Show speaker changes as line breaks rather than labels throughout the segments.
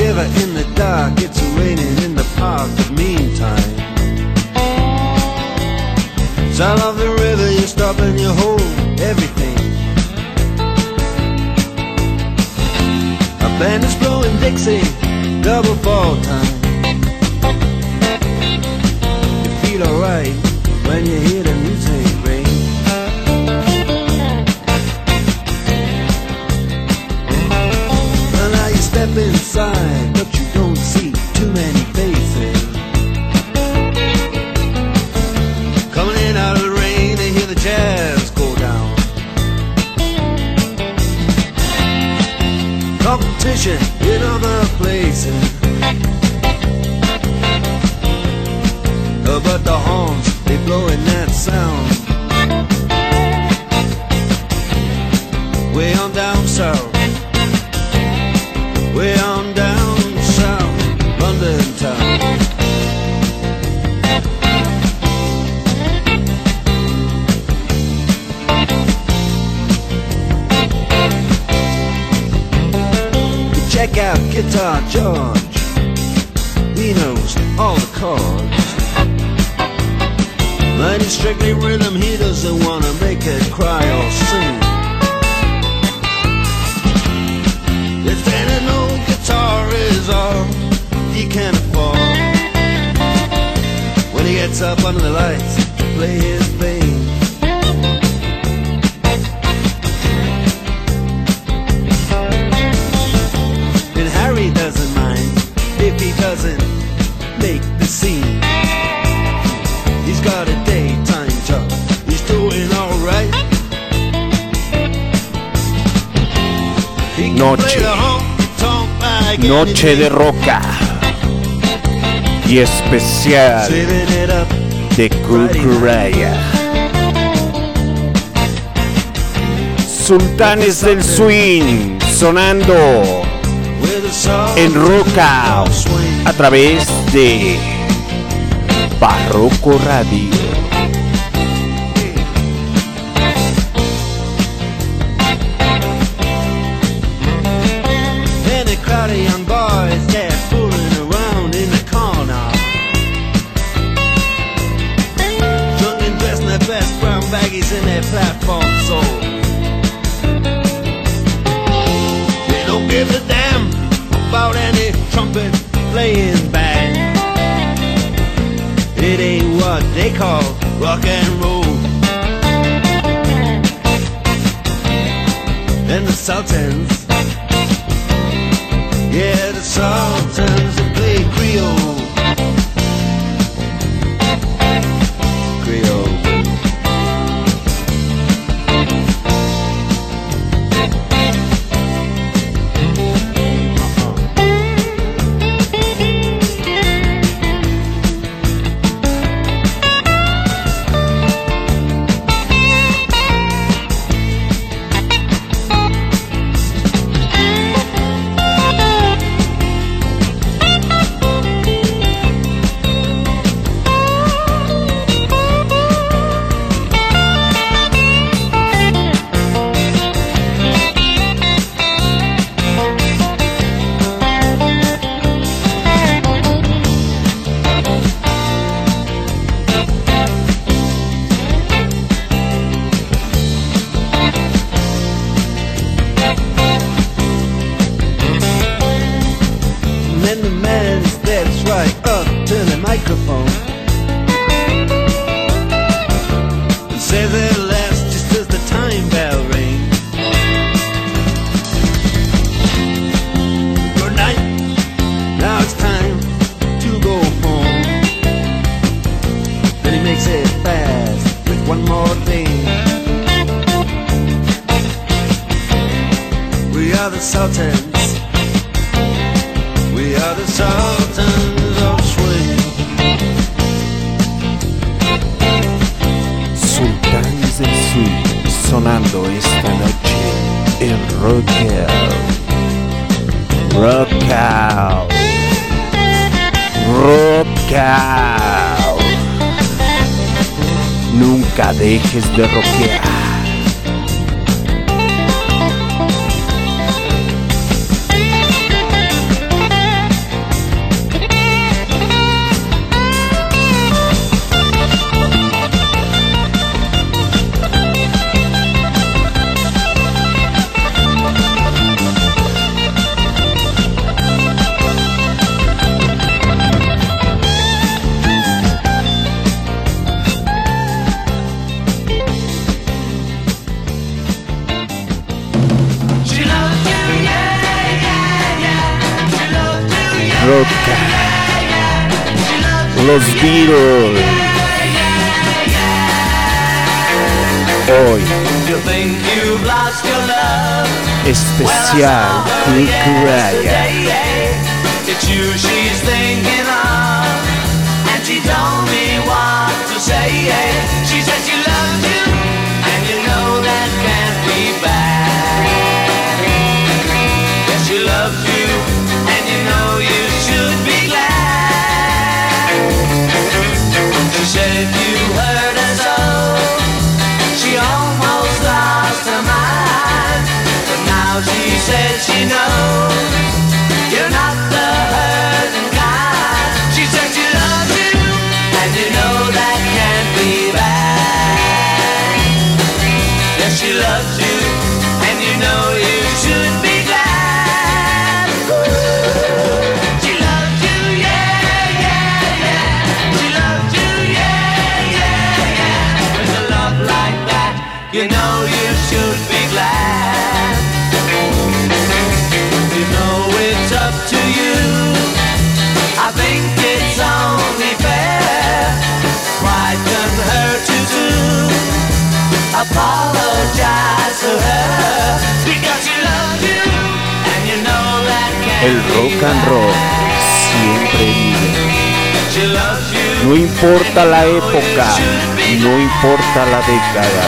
Shiver in the dark, it's raining in the park, but meantime. Sound of the river, you stop and you hold everything. A band is blowing Dixie, double fall time. You feel alright when you hear the inside, but you don't see too many faces. Coming in out of the rain, they hear the jazz go down. Competition in other places. Uh, But the horns, they blowing that sound. Way on down south. Way on Out Guitar George. He knows all the chords. But strictly rhythm, he doesn't wanna make it cry or sing. If any old guitar is all he can afford, when he gets up under the lights to play his thing.
Noche. Noche de roca y especial de Cucuraya. Sultanes del Swing sonando en roca a través de Barroco Radio.
no importa la década,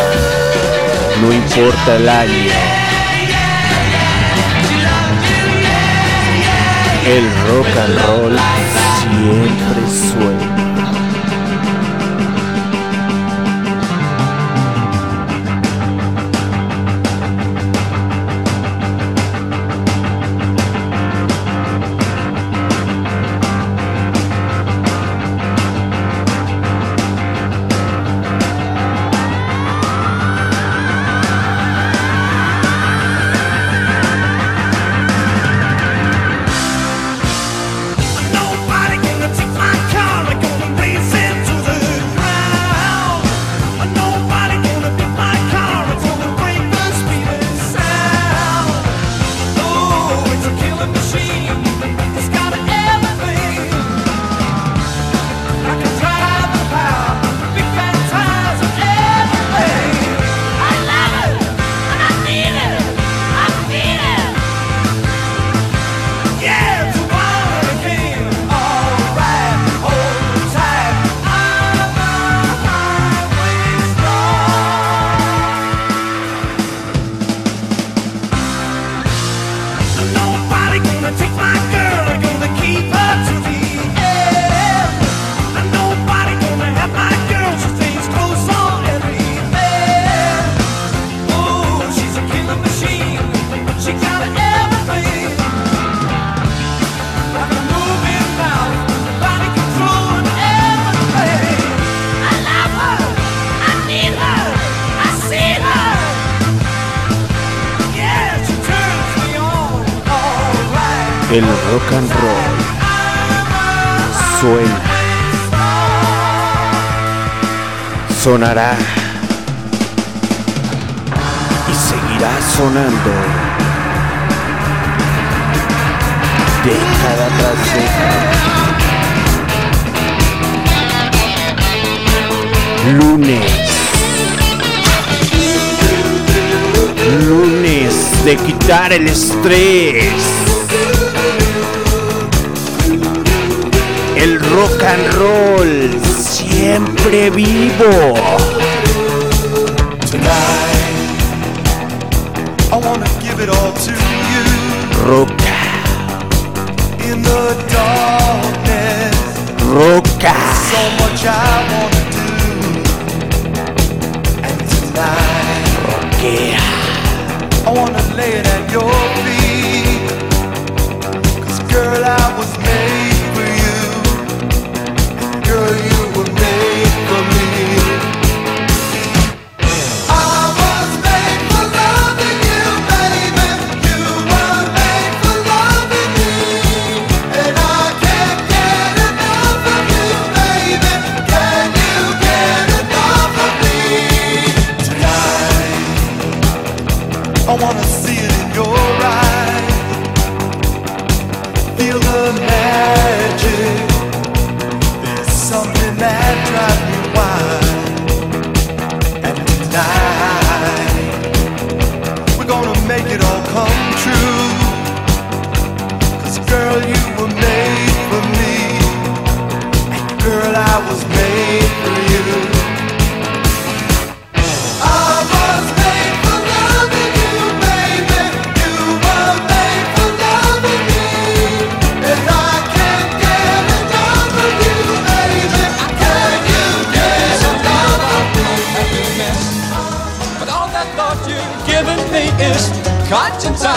no importa el año. El rock and roll siempre suena. sonará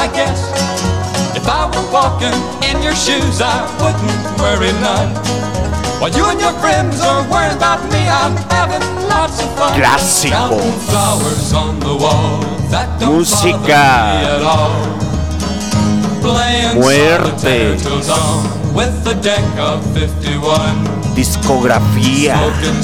I
guess. If I were walking in your shoes, I wouldn't worry none. While you and your friends are worrying about me, I'm having lots of fun.
Clásico.
Flowers on the wall that don't
Música.
me at all.
Muerte.
solitaire till dawn with the deck of 51.
Discografía.
Smoking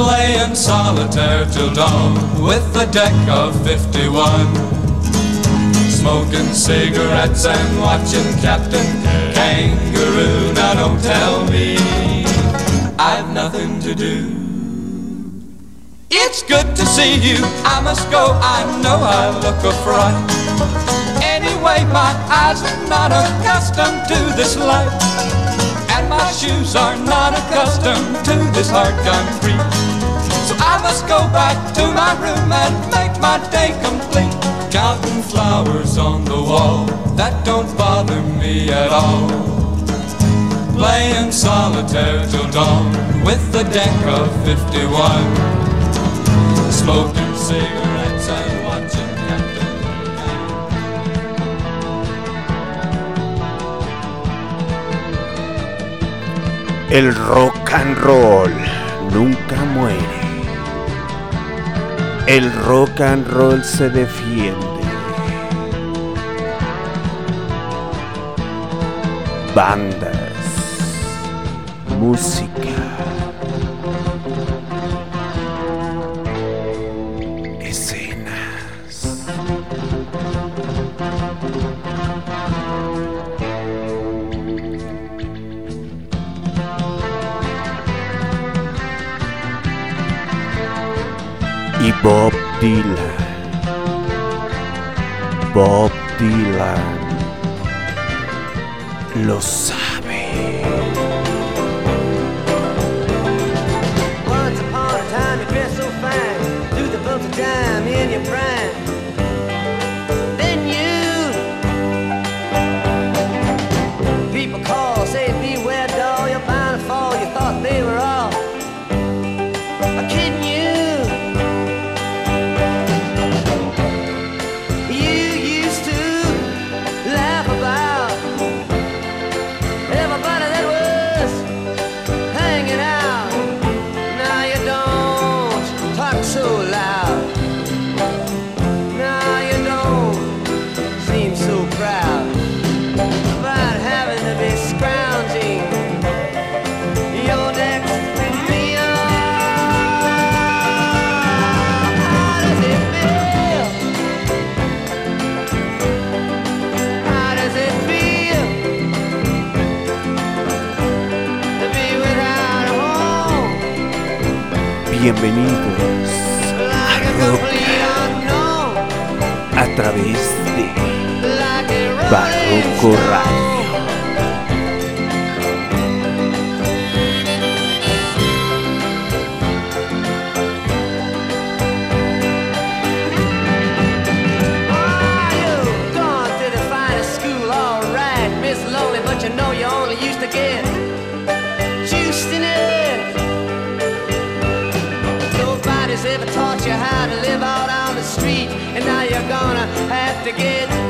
Playing solitaire till dawn with a deck of 51. Smoking cigarettes and watching Captain Kangaroo. Now don't tell me I've nothing to do. It's good to see you. I must go. I know I look a fright. Anyway, my eyes are not accustomed to this light. And my shoes are not accustomed to this hard concrete. I must go back to my room and make my day complete. Counting flowers on the wall, that don't bother me at all. Playing solitaire till dawn with the deck of 51. Smoking cigarettes and watching Captain
El rock and roll nunca muere. El rock and roll se defiende. Bandas, música, Bob Dylan. Bob Dylan lo sabe.
Once upon a time you so fine, the of in your prime.
Bienvenidos
a
Rock a través de Barroco Radio.
to get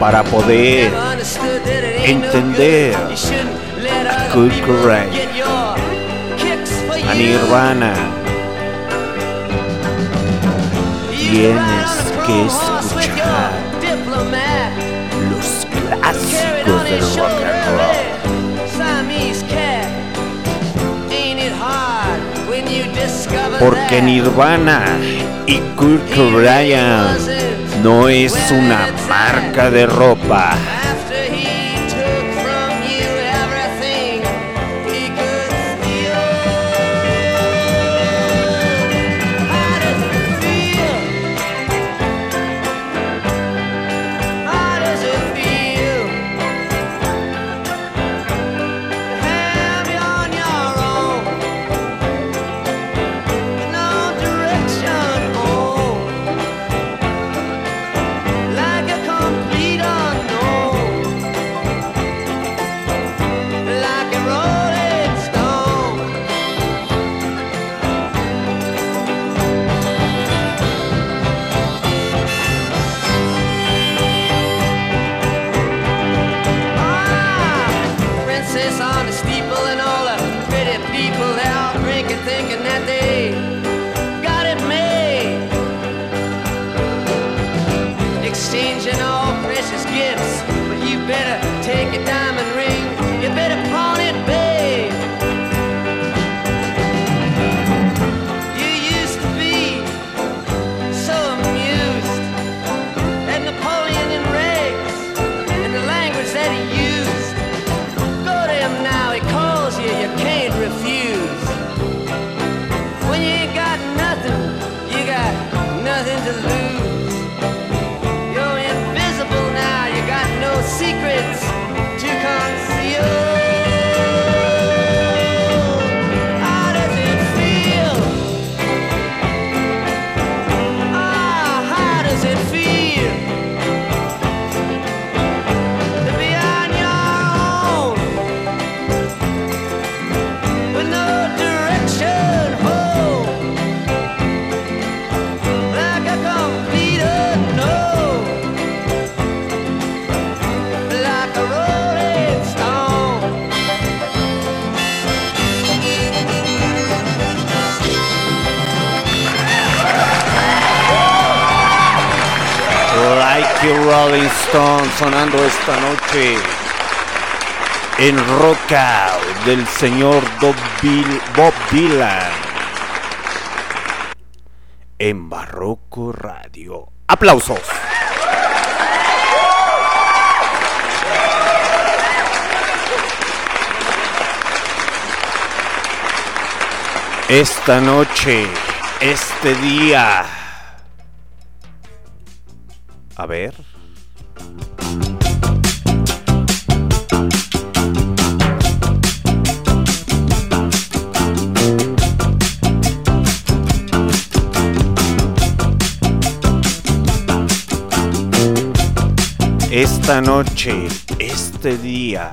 para poder entender a Kurt Cobain, a Nirvana. Tienes que escuchar los clásicos del rock and roll. Porque Nirvana y Kurt Cobain no es una marca de ropa.
to lose. Tokyo Rolling Stone
sonando esta noche en Rockout del señor Bob Dylan en Barroco Radio. ¡Aplausos! Esta noche, este día esta noche, este día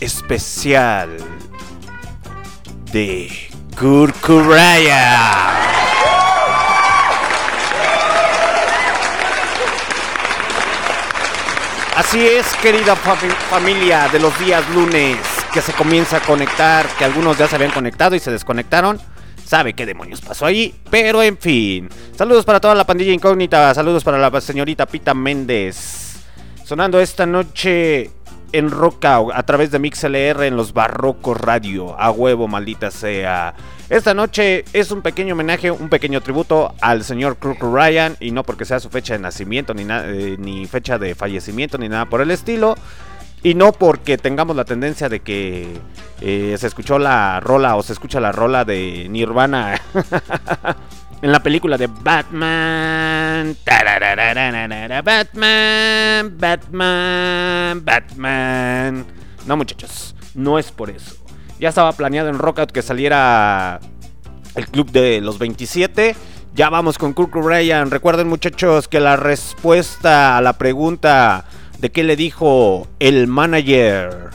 especial de Kurkuraya. Así es, querida fami- familia de los días lunes, que se comienza a conectar, que algunos ya se habían conectado y se desconectaron. Sabe qué demonios pasó ahí, pero en fin. Saludos para toda la pandilla incógnita, saludos para la señorita Pita Méndez. Sonando esta noche en Roca a través de MixLR en los Barrocos Radio. A huevo, maldita sea. Esta noche es un pequeño homenaje, un pequeño tributo al señor Kirk Ryan. Y no porque sea su fecha de nacimiento, ni, eh, ni fecha de fallecimiento, ni nada por el estilo. Y no porque tengamos la tendencia de que eh, se escuchó la rola o se escucha la rola de Nirvana en la película de Batman. Batman, Batman, Batman. No, muchachos, no es por eso. Ya estaba planeado en Rockout que saliera el club de los 27. Ya vamos con Kirk Ryan. Recuerden, muchachos, que la respuesta a la pregunta de qué le dijo el manager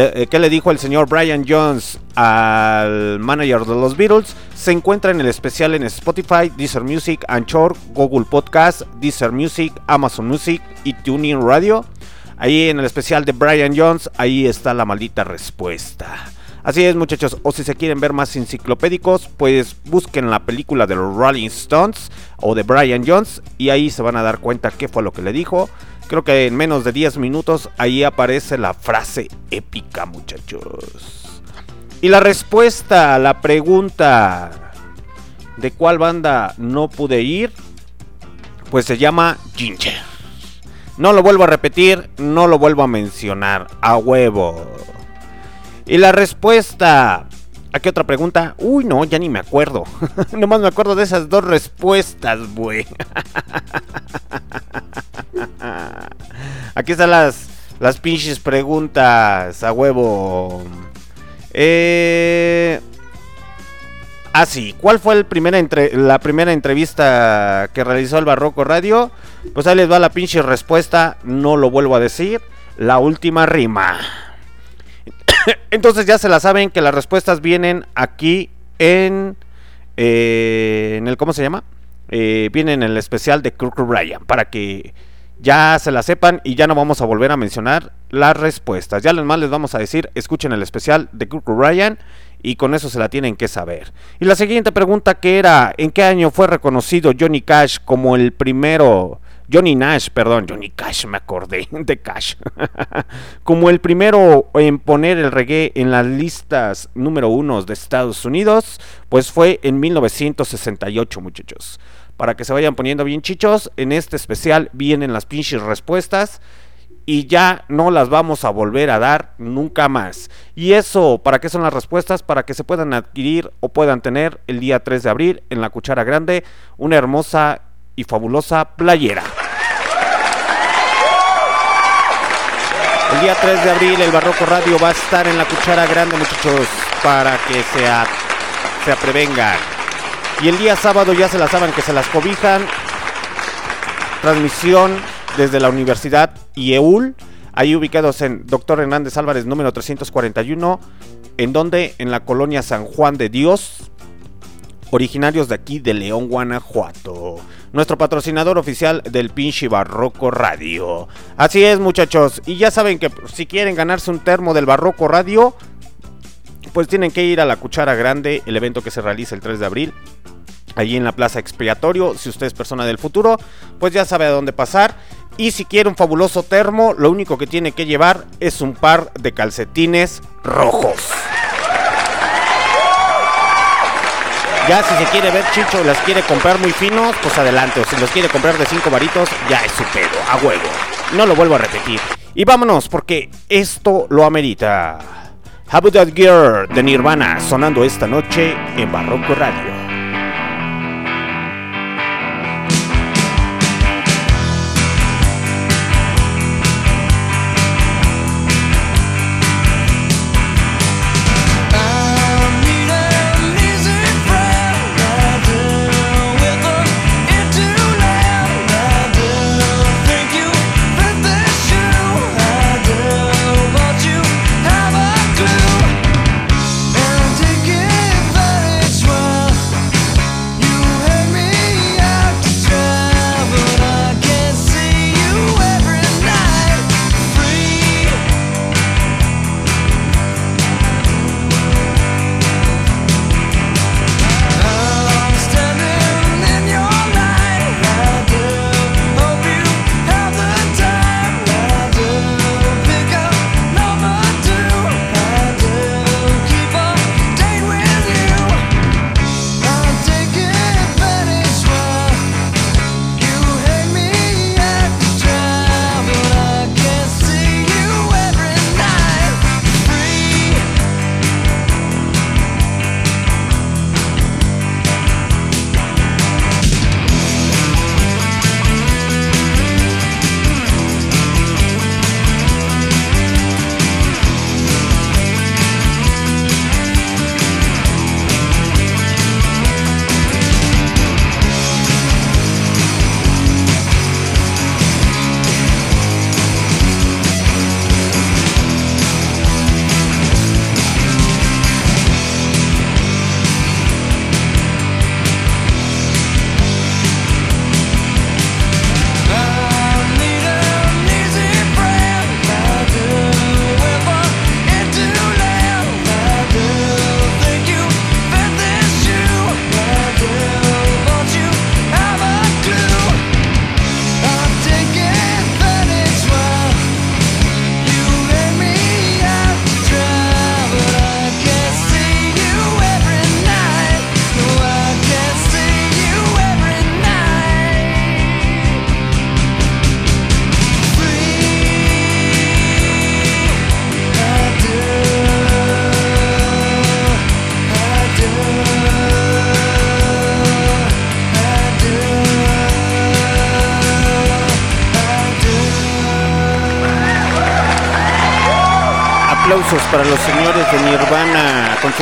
eh, qué le dijo el señor Brian Jones al manager de los Beatles se encuentra en el especial en Spotify, Deezer Music, Anchor, Google Podcast, Deezer Music, Amazon Music y TuneIn Radio. Ahí en el especial de Brian Jones, ahí está la maldita respuesta. Así es, muchachos, o si se quieren ver más enciclopédicos, pues busquen la película de los Rolling Stones o de Brian Jones y ahí se van a dar cuenta qué fue lo que le dijo. Creo que en menos de 10 minutos ahí aparece la frase épica, muchachos. Y la respuesta a la pregunta de cuál banda no pude ir, pues se llama Ginger. No lo vuelvo a repetir, no lo vuelvo a mencionar, a huevo. Y la respuesta. ¿A qué otra pregunta? Uy, no, ya ni me acuerdo. Nomás me acuerdo de esas dos respuestas, güey. Aquí están las, las pinches preguntas, a huevo. Eh... Ah, sí. ¿Cuál fue la primera entrevista que realizó el Barroco Radio? Pues ahí les va la pinche respuesta. No lo vuelvo a decir. La última rima. Entonces ya se la saben que las respuestas vienen aquí en... eh, en el... ¿Cómo se llama? Eh, vienen en el especial de Kirk Ryan. Para que ya se la sepan y ya no vamos a volver a mencionar las respuestas. Ya más les vamos a decir, escuchen el especial de Kirk Ryan y con eso se la tienen que saber. Y la siguiente pregunta que era, ¿en qué año fue reconocido Johnny Cash como el primero... Johnny Nash, perdón, Johnny Cash, me acordé de Cash. como el primero en poner el reggae en las listas número uno de Estados Unidos, pues fue en 1968, muchachos. Para que se vayan poniendo bien chichos, en este especial vienen las pinches respuestas y ya no las vamos a volver a dar nunca más. ¿Y eso para qué son las respuestas? Para que se puedan adquirir o puedan tener el día 3 de abril en la Cuchara Grande una hermosa y fabulosa playera. El día 3 de abril el Barroco Radio va a estar en la Cuchara Grande, muchachos, para que se, a- se prevengan. Y el día sábado ya se las saben que se las cobijan. Transmisión desde la Universidad IEUL, ahí ubicados en Doctor Hernández Álvarez número 341, en donde en la colonia San Juan de Dios, originarios de aquí de León, Guanajuato. Nuestro patrocinador oficial del pinche Barroco Radio. Así es, muchachos. Y ya saben que si quieren ganarse un termo del Barroco Radio, pues tienen que ir a la Cuchara Grande, el evento que se realiza el 3 de abril. Allí en la Plaza Expiatorio, si usted es persona del futuro, pues ya sabe a dónde pasar. Y si quiere un fabuloso termo, lo único que tiene que llevar es un par de calcetines rojos. Ya si se quiere ver Chicho las quiere comprar muy finos, pues adelante. O si los quiere comprar de 5 varitos, ya es su pedo, a huevo. No lo vuelvo a repetir. Y vámonos, porque esto lo amerita. How That Girl de Nirvana sonando esta noche en Barroco Radio.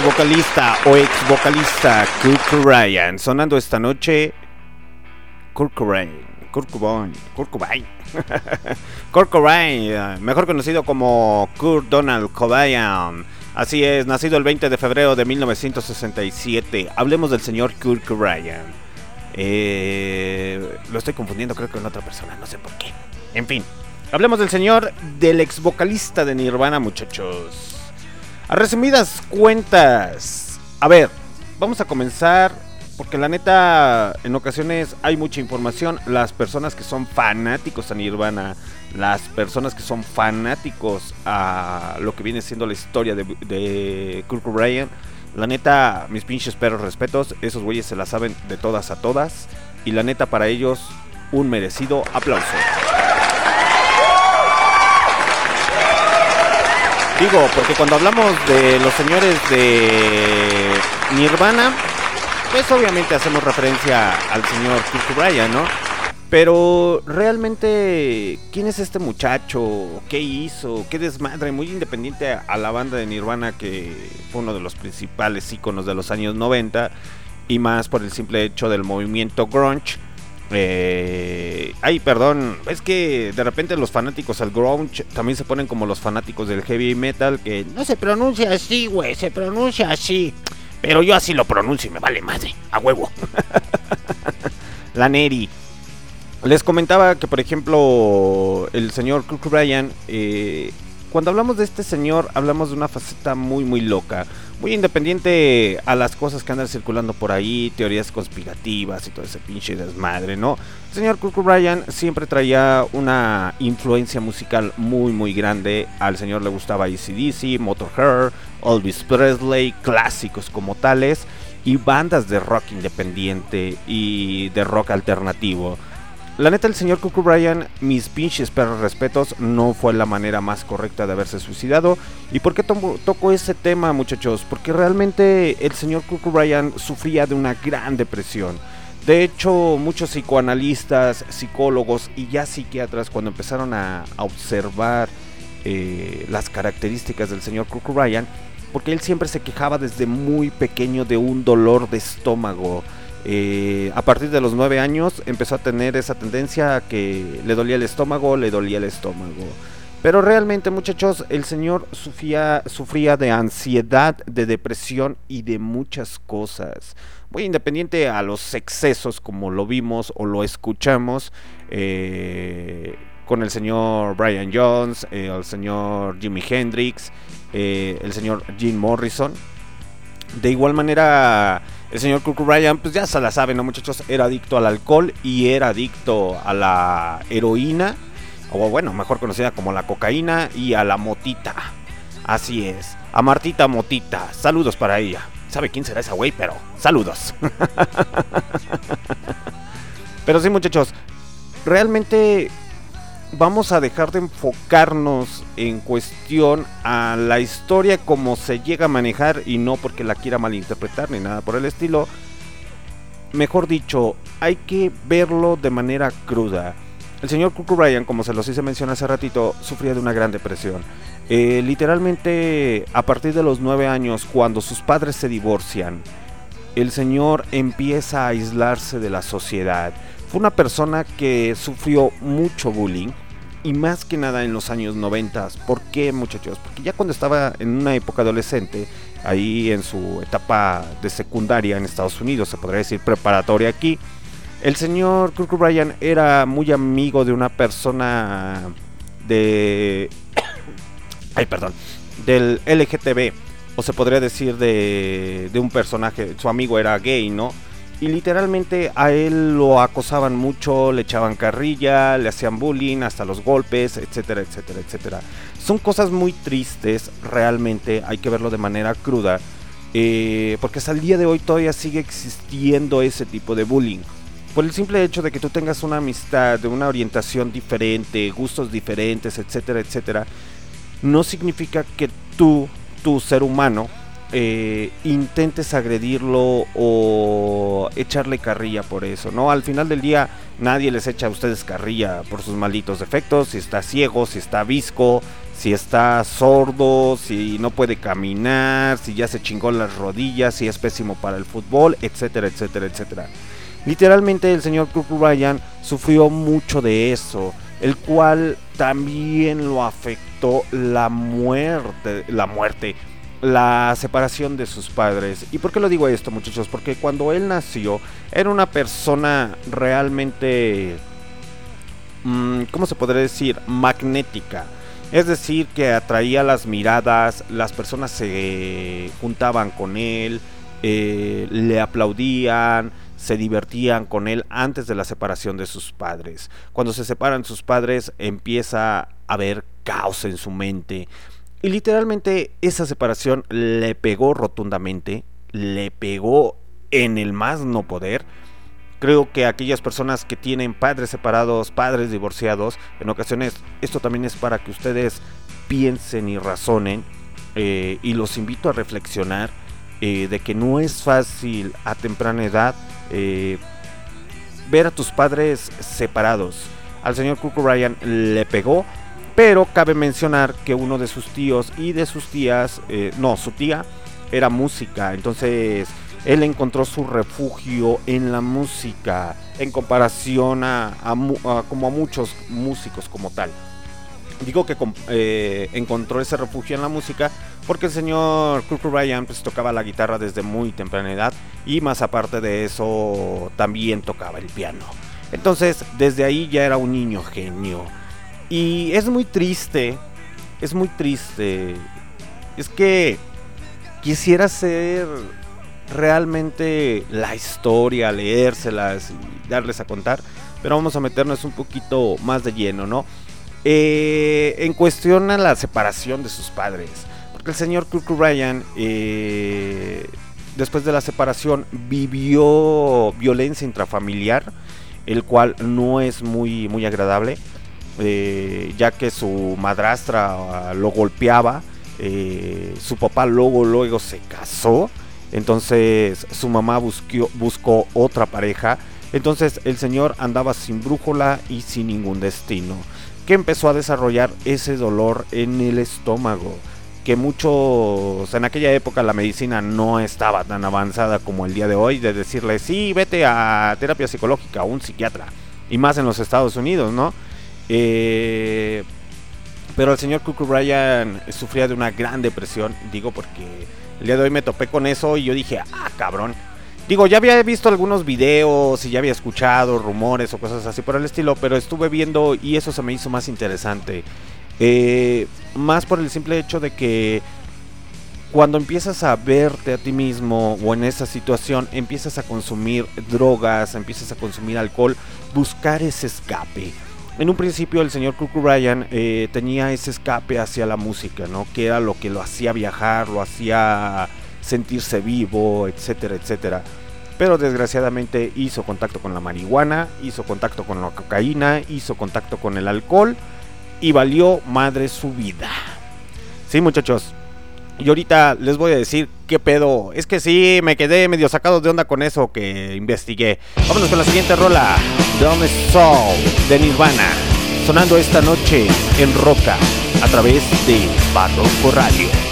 Vocalista o ex vocalista Kurt Cobain sonando esta noche Kurt Cobain, Kurt Cobain, Kurt Cobain, Kurt Cobain, mejor conocido como Kurt Donald Cobain. Así es, nacido el 20 de febrero de 1967. Hablemos del señor Kurt Cobain. Eh, lo estoy confundiendo, creo que con otra persona, no sé por qué. En fin, hablemos del señor, del ex vocalista de Nirvana, muchachos. A resumidas cuentas, a ver, vamos a comenzar porque la neta, en ocasiones hay mucha información. Las personas que son fanáticos a Nirvana, las personas que son fanáticos a lo que viene siendo la historia de, de Kurt Cobain, la neta, mis pinches perros respetos, esos güeyes se la saben de todas a todas. Y la neta, para ellos, un merecido aplauso. Digo, porque cuando hablamos de los señores de Nirvana, pues obviamente hacemos referencia al señor Kurt Cobain, ¿no? Pero realmente, ¿quién es este muchacho? ¿Qué hizo? ¿Qué desmadre? Muy independiente a la banda de Nirvana, que fue uno de los principales íconos de los años 90, y más por el simple hecho del movimiento grunge. Eh, ay, perdón, es que de repente los fanáticos al grunge también se ponen como los fanáticos del heavy metal, que no se pronuncia así, güey, se pronuncia así. Pero yo así lo pronuncio y me vale madre, a huevo. La Neri. Les comentaba que, por ejemplo, el señor Kurt Cobain, eh, cuando hablamos de este señor, hablamos de una faceta muy, muy loca, muy independiente a las cosas que andan circulando por ahí, teorías conspirativas y todo ese pinche desmadre, ¿no? El señor Kurt Cobain siempre traía una influencia musical muy, muy grande. Al señor le gustaba ACDC, Motorhead, Elvis Presley, clásicos como tales, y bandas de rock independiente y de rock alternativo. La neta, el señor Cuckoo Bryan, mis pinches perros respetos, no fue la manera más correcta de haberse suicidado. ¿Y por qué toco ese tema, muchachos? Porque realmente el señor Cuckoo Bryan sufría de una gran depresión. De hecho, muchos psicoanalistas, psicólogos y ya psiquiatras, cuando empezaron a, a observar eh, las características del señor Cuckoo Bryan, porque él siempre se quejaba desde muy pequeño de un dolor de estómago. Eh, a partir de los nueve años empezó a tener esa tendencia a que le dolía el estómago, le dolía el estómago. Pero realmente muchachos, el señor sufría, sufría de ansiedad, de depresión y de muchas cosas. Muy independiente a los excesos como lo vimos o lo escuchamos eh, con el señor Brian Jones, eh, el señor Jimi Hendrix, eh, el señor Jim Morrison. De igual manera, el señor Kurt Bryan, pues ya se la saben, ¿no, muchachos? Era adicto al alcohol y era adicto a la heroína, o bueno, mejor conocida como la cocaína y a la motita. Así es, a Martita Motita. Saludos para ella. ¿Sabe quién será esa güey? Pero saludos. Pero sí, muchachos, realmente vamos a dejar de enfocarnos en cuestión a la historia como se llega a manejar y no porque la quiera malinterpretar ni nada por el estilo. Mejor dicho, hay que verlo de manera cruda. El señor Kurt Bryan, como se los hice mencionar hace ratito, sufría de una gran depresión. Eh, literalmente, a partir de los nueve años, cuando sus padres se divorcian, el señor empieza a aislarse de la sociedad. Fue una persona que sufrió mucho bullying y más que nada en los años 90. ¿Por qué, muchachos? Porque ya cuando estaba en una época adolescente, ahí en su etapa de secundaria en Estados Unidos, se podría decir preparatoria aquí, el señor Kurt Bryan era muy amigo de una persona de... Ay, perdón. Del LGTB. O se podría decir de, de un personaje. Su amigo era gay, ¿no? Y literalmente a él lo acosaban mucho, le echaban carrilla, le hacían bullying, hasta los golpes, etcétera, etcétera, etcétera. Son cosas muy tristes, realmente, hay que verlo de manera cruda, eh, porque hasta el día de hoy todavía sigue existiendo ese tipo de bullying. Por el simple hecho de que tú tengas una amistad, de una orientación diferente, gustos diferentes, etcétera, etcétera, no significa que tú, tu ser humano, eh, intentes agredirlo o echarle carrilla por eso, ¿no? Al final del día nadie les echa a ustedes carrilla por sus malditos defectos, si está ciego, si está visco, si está sordo, si no puede caminar, si ya se chingó las rodillas, si es pésimo para el fútbol, etcétera, etcétera, etcétera. Literalmente el señor Kurt Ryan sufrió mucho de eso, el cual también lo afectó la muerte, la muerte, la separación de sus padres. ¿Y por qué lo digo esto, muchachos? Porque cuando él nació era una persona realmente, mm, ¿cómo se podría decir? Magnética. Es decir, que atraía las miradas, las personas se juntaban con él, eh, le aplaudían, se divertían con él antes de la separación de sus padres. Cuando se separan sus padres empieza a haber caos en su mente. Y literalmente esa separación le pegó rotundamente, le pegó en el más no poder. Creo que aquellas personas que tienen padres separados, padres divorciados, en ocasiones esto también es para que ustedes piensen y razonen. eh, y los invito a reflexionar eh, de que no es fácil a temprana edad eh, ver a tus padres separados. Al señor Cook Ryan le pegó, pero cabe mencionar que uno de sus tíos y de sus tías, eh, no, su tía era música, entonces él encontró su refugio en la música en comparación a, como a muchos músicos como tal. Digo que eh, encontró ese refugio en la música porque el señor Kurt Ryan pues, tocaba la guitarra desde muy temprana edad y más aparte de eso también tocaba el piano. Entonces desde ahí ya era un niño genio. Y es muy triste, es muy triste. Es que quisiera ser realmente la historia, leérselas y darles a contar, pero vamos a meternos un poquito más de lleno, ¿no? Eh, en cuestión a la separación de sus padres, porque el señor Kurt Ryan, eh, después de la separación, vivió violencia intrafamiliar el cual no es muy, muy agradable, eh, ya que su madrastra ah, lo golpeaba, eh, su papá luego, luego se casó, entonces su mamá buscó, buscó otra pareja, entonces el señor andaba sin brújula y sin ningún destino, que empezó a desarrollar ese dolor en el estómago que muchos en aquella época la medicina no estaba tan avanzada como el día de hoy de decirle sí vete a terapia psicológica o un psiquiatra y más en los Estados Unidos no Eh, pero el señor Cook Ryan sufría de una gran depresión digo porque el día de hoy me topé con eso y yo dije ah cabrón Digo, ya había visto algunos videos y ya había escuchado rumores o cosas así por el estilo, pero estuve viendo y eso se me hizo más interesante. Eh, más por el simple hecho de que cuando empiezas a verte a ti mismo o en esa situación, empiezas a consumir drogas, empiezas a consumir alcohol, buscar ese escape. En un principio el señor Cook Ryan eh, tenía ese escape hacia la música, ¿no? Que era lo que lo hacía viajar, lo hacía sentirse vivo, etcétera, etcétera. Pero desgraciadamente hizo contacto con la marihuana, hizo contacto con la cocaína, hizo contacto con el alcohol y valió madre su vida. Sí, muchachos. Y ahorita les voy a decir qué pedo. Es que sí, me quedé medio sacado de onda con eso que investigué. Vámonos con la siguiente rola. Dumb Soul de Nirvana. Sonando esta noche en Roca a través de Barroco Radio.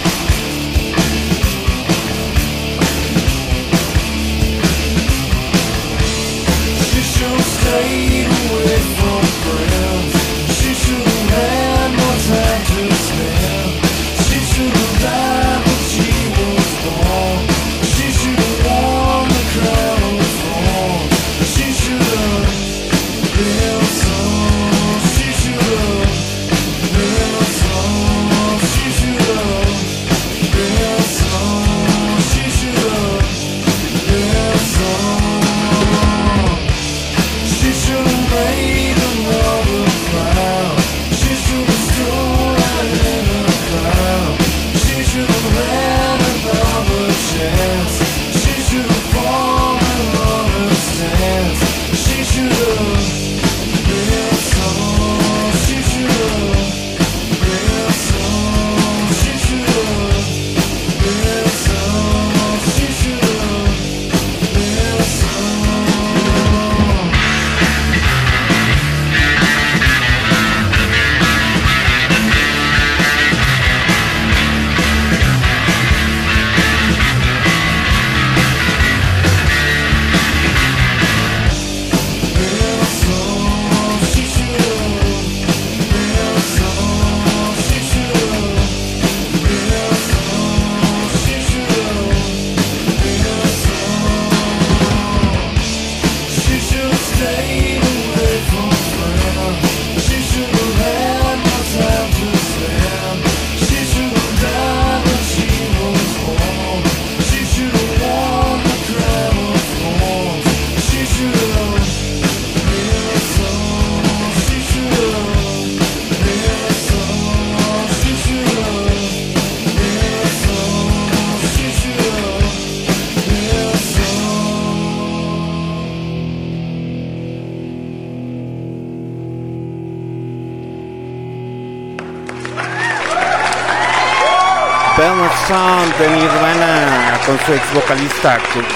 Vocalista Kurt.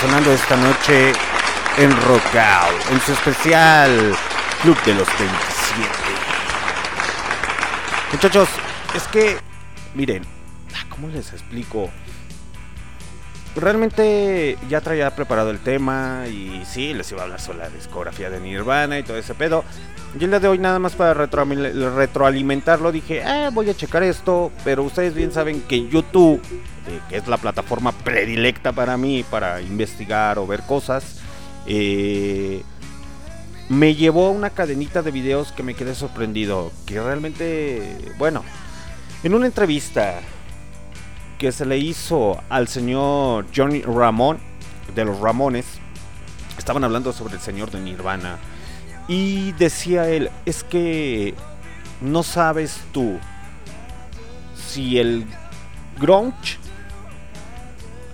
Sonando esta noche en Rock Out, en su especial Club de los 27. Muchachos, es que, miren, ah, ¿cómo les explico? Realmente ya traía preparado el tema y sí, les iba a hablar sobre la discografía de Nirvana y todo ese pedo. Y el día de hoy nada más para retroalimentarlo dije, ah, voy a checar esto, pero ustedes bien saben que YouTube, que es la plataforma predilecta para mí para investigar o ver cosas, eh, me llevó a una cadenita de videos que me quedé sorprendido, que realmente, bueno, en una entrevista que se le hizo al señor Johnny Ramón de los Ramones, estaban hablando sobre el señor de Nirvana y decía él, es que no sabes tú si el grunge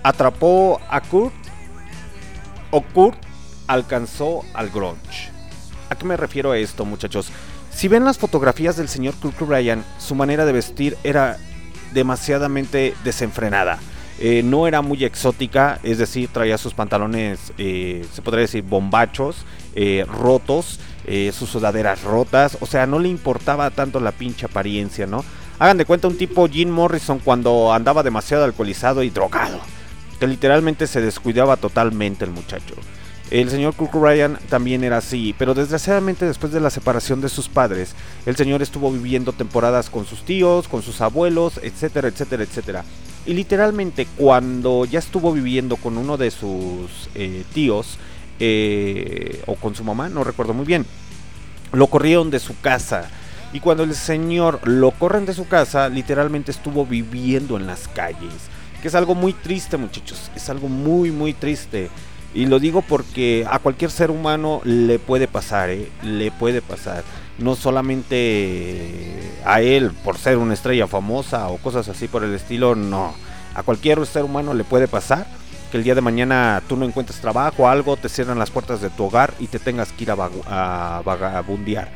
atrapó a Kurt o Kurt alcanzó al grunge. ¿A qué me refiero a esto, muchachos? Si ven las fotografías del señor Kurt Ryan, su manera de vestir era demasiadamente desenfrenada. Eh, no era muy exótica, es decir, traía sus pantalones, eh, se podría decir, bombachos, eh, rotos, sus sudaderas rotas, o sea, no le importaba tanto la pinche apariencia, ¿no? Hagan de cuenta un tipo Jim Morrison cuando andaba demasiado alcoholizado y drogado, que literalmente se descuidaba totalmente el muchacho. El señor Kirk Ryan también era así, pero desgraciadamente después de la separación de sus padres, el señor estuvo viviendo temporadas con sus tíos, con sus abuelos, etcétera, etcétera, etcétera. Y literalmente cuando ya estuvo viviendo con uno de sus eh, tíos, eh, o con su mamá, no recuerdo muy bien, lo corrieron de su casa. Y cuando el señor lo corren de su casa, literalmente estuvo viviendo en las calles. Que es algo muy triste, muchachos. Es algo muy, muy triste. Y lo digo porque a cualquier ser humano le puede pasar, ¿eh? Le puede pasar. No solamente a él por ser una estrella famosa o cosas así por el estilo, no. A cualquier ser humano le puede pasar que el día de mañana tú no encuentres trabajo o algo, te cierran las puertas de tu hogar y te tengas que ir a, a vagabundear.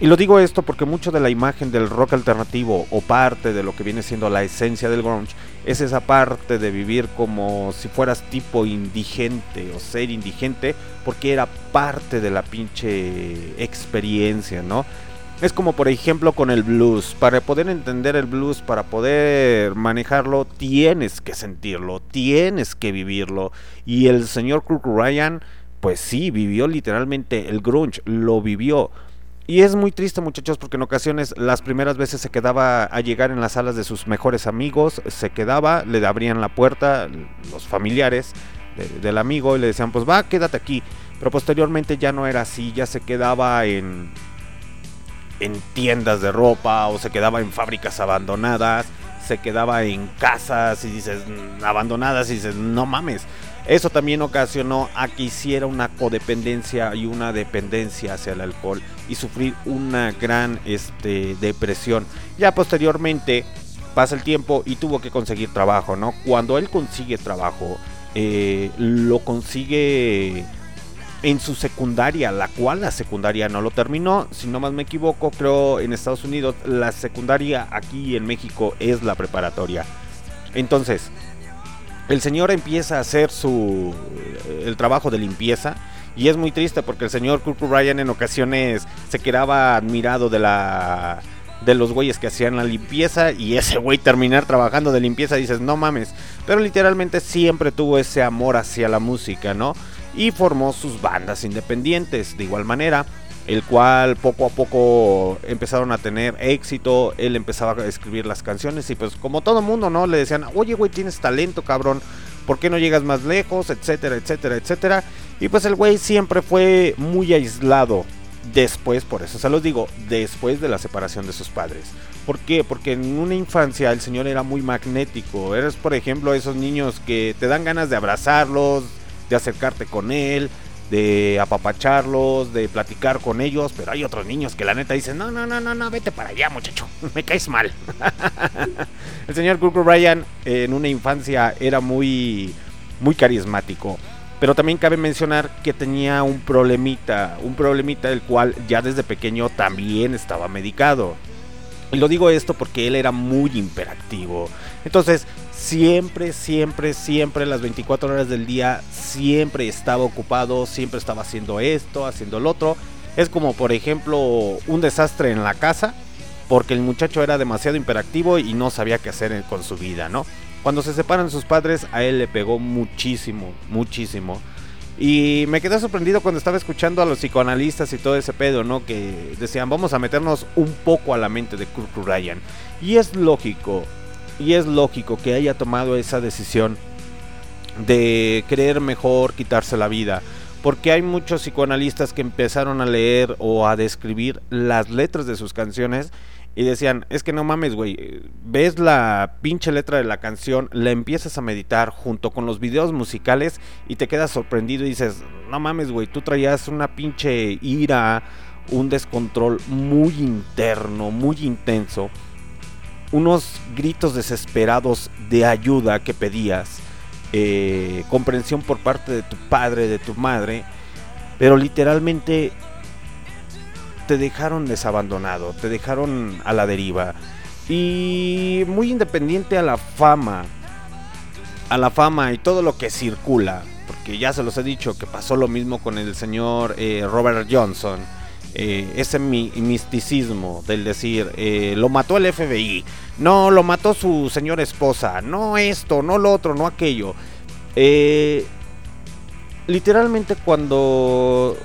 Y lo digo esto porque mucho de la imagen del rock alternativo o parte de lo que viene siendo la esencia del grunge es esa parte de vivir como si fueras tipo indigente o ser indigente porque era parte de la pinche experiencia, ¿no? Es como por ejemplo con el blues. Para poder entender el blues, para poder manejarlo, tienes que sentirlo, tienes que vivirlo. Y el señor Kirk Ryan, pues sí, vivió literalmente el grunge, lo vivió. Y es muy triste muchachos porque en ocasiones las primeras veces se quedaba a llegar en las salas de sus mejores amigos, se quedaba, le abrían la puerta los familiares de- del amigo y le decían pues va, quédate aquí. Pero posteriormente ya no era así, ya se quedaba en, en tiendas de ropa o se quedaba en fábricas abandonadas, se quedaba en casas y dices abandonadas y dices no mames. Eso también ocasionó a que hiciera una codependencia y una dependencia hacia el alcohol y sufrir una gran este, depresión. Ya posteriormente pasa el tiempo y tuvo que conseguir trabajo, ¿no? Cuando él consigue trabajo, eh, lo consigue en su secundaria, la cual la secundaria no lo terminó, si no más me equivoco, creo en Estados Unidos la secundaria aquí en México es la preparatoria. Entonces, el señor empieza a hacer su el trabajo de limpieza y es muy triste porque el señor Kurt Ryan en ocasiones se quedaba admirado de la de los güeyes que hacían la limpieza y ese güey terminar trabajando de limpieza dices, "No mames", pero literalmente siempre tuvo ese amor hacia la música, ¿no? Y formó sus bandas independientes de igual manera el cual poco a poco empezaron a tener éxito, él empezaba a escribir las canciones y pues como todo mundo, ¿no? Le decían, oye güey, tienes talento, cabrón, ¿por qué no llegas más lejos? Etcétera, etcétera, etcétera. Y pues el güey siempre fue muy aislado después, por eso se los digo, después de la separación de sus padres. ¿Por qué? Porque en una infancia el señor era muy magnético. Eres, por ejemplo, esos niños que te dan ganas de abrazarlos, de acercarte con él, de apapacharlos, de platicar con ellos, pero hay otros niños que la neta dicen, no, no, no, no, no, vete para allá, muchacho, me caes mal. el señor Kurt Ryan en una infancia era muy, muy carismático. Pero también cabe mencionar que tenía un problemita, un problemita del cual ya desde pequeño también estaba medicado. Y lo digo esto porque él era muy imperactivo. Entonces, siempre, siempre, siempre, las 24 horas del día, siempre estaba ocupado, siempre estaba haciendo esto, haciendo lo otro. Es como, por ejemplo, un desastre en la casa, porque el muchacho era demasiado imperactivo y no sabía qué hacer con su vida, ¿no? Cuando se separan sus padres, a él le pegó muchísimo, muchísimo. Y me quedé sorprendido cuando estaba escuchando a los psicoanalistas y todo ese pedo, ¿no? Que decían, vamos a meternos un poco a la mente de Kurt Ryan. Y es lógico, y es lógico que haya tomado esa decisión de creer mejor quitarse la vida. Porque hay muchos psicoanalistas que empezaron a leer o a describir las letras de sus canciones y decían, es que no mames, güey, ves la pinche letra de la canción, la empiezas a meditar junto con los videos musicales y te quedas sorprendido y dices, no mames, güey, tú traías una pinche ira, un descontrol muy interno, muy intenso, unos gritos desesperados de ayuda que pedías, eh, comprensión por parte de tu padre, de tu madre, pero literalmente te dejaron desabandonado, te dejaron a la deriva. Y muy independiente a la fama, a la fama y todo lo que circula, porque ya se los he dicho que pasó lo mismo con el señor eh, Robert Johnson. Eh, ese mi- misticismo del decir, eh, lo mató el FBI, no, lo mató su señora esposa, no esto, no lo otro, no aquello. Eh, literalmente cuando...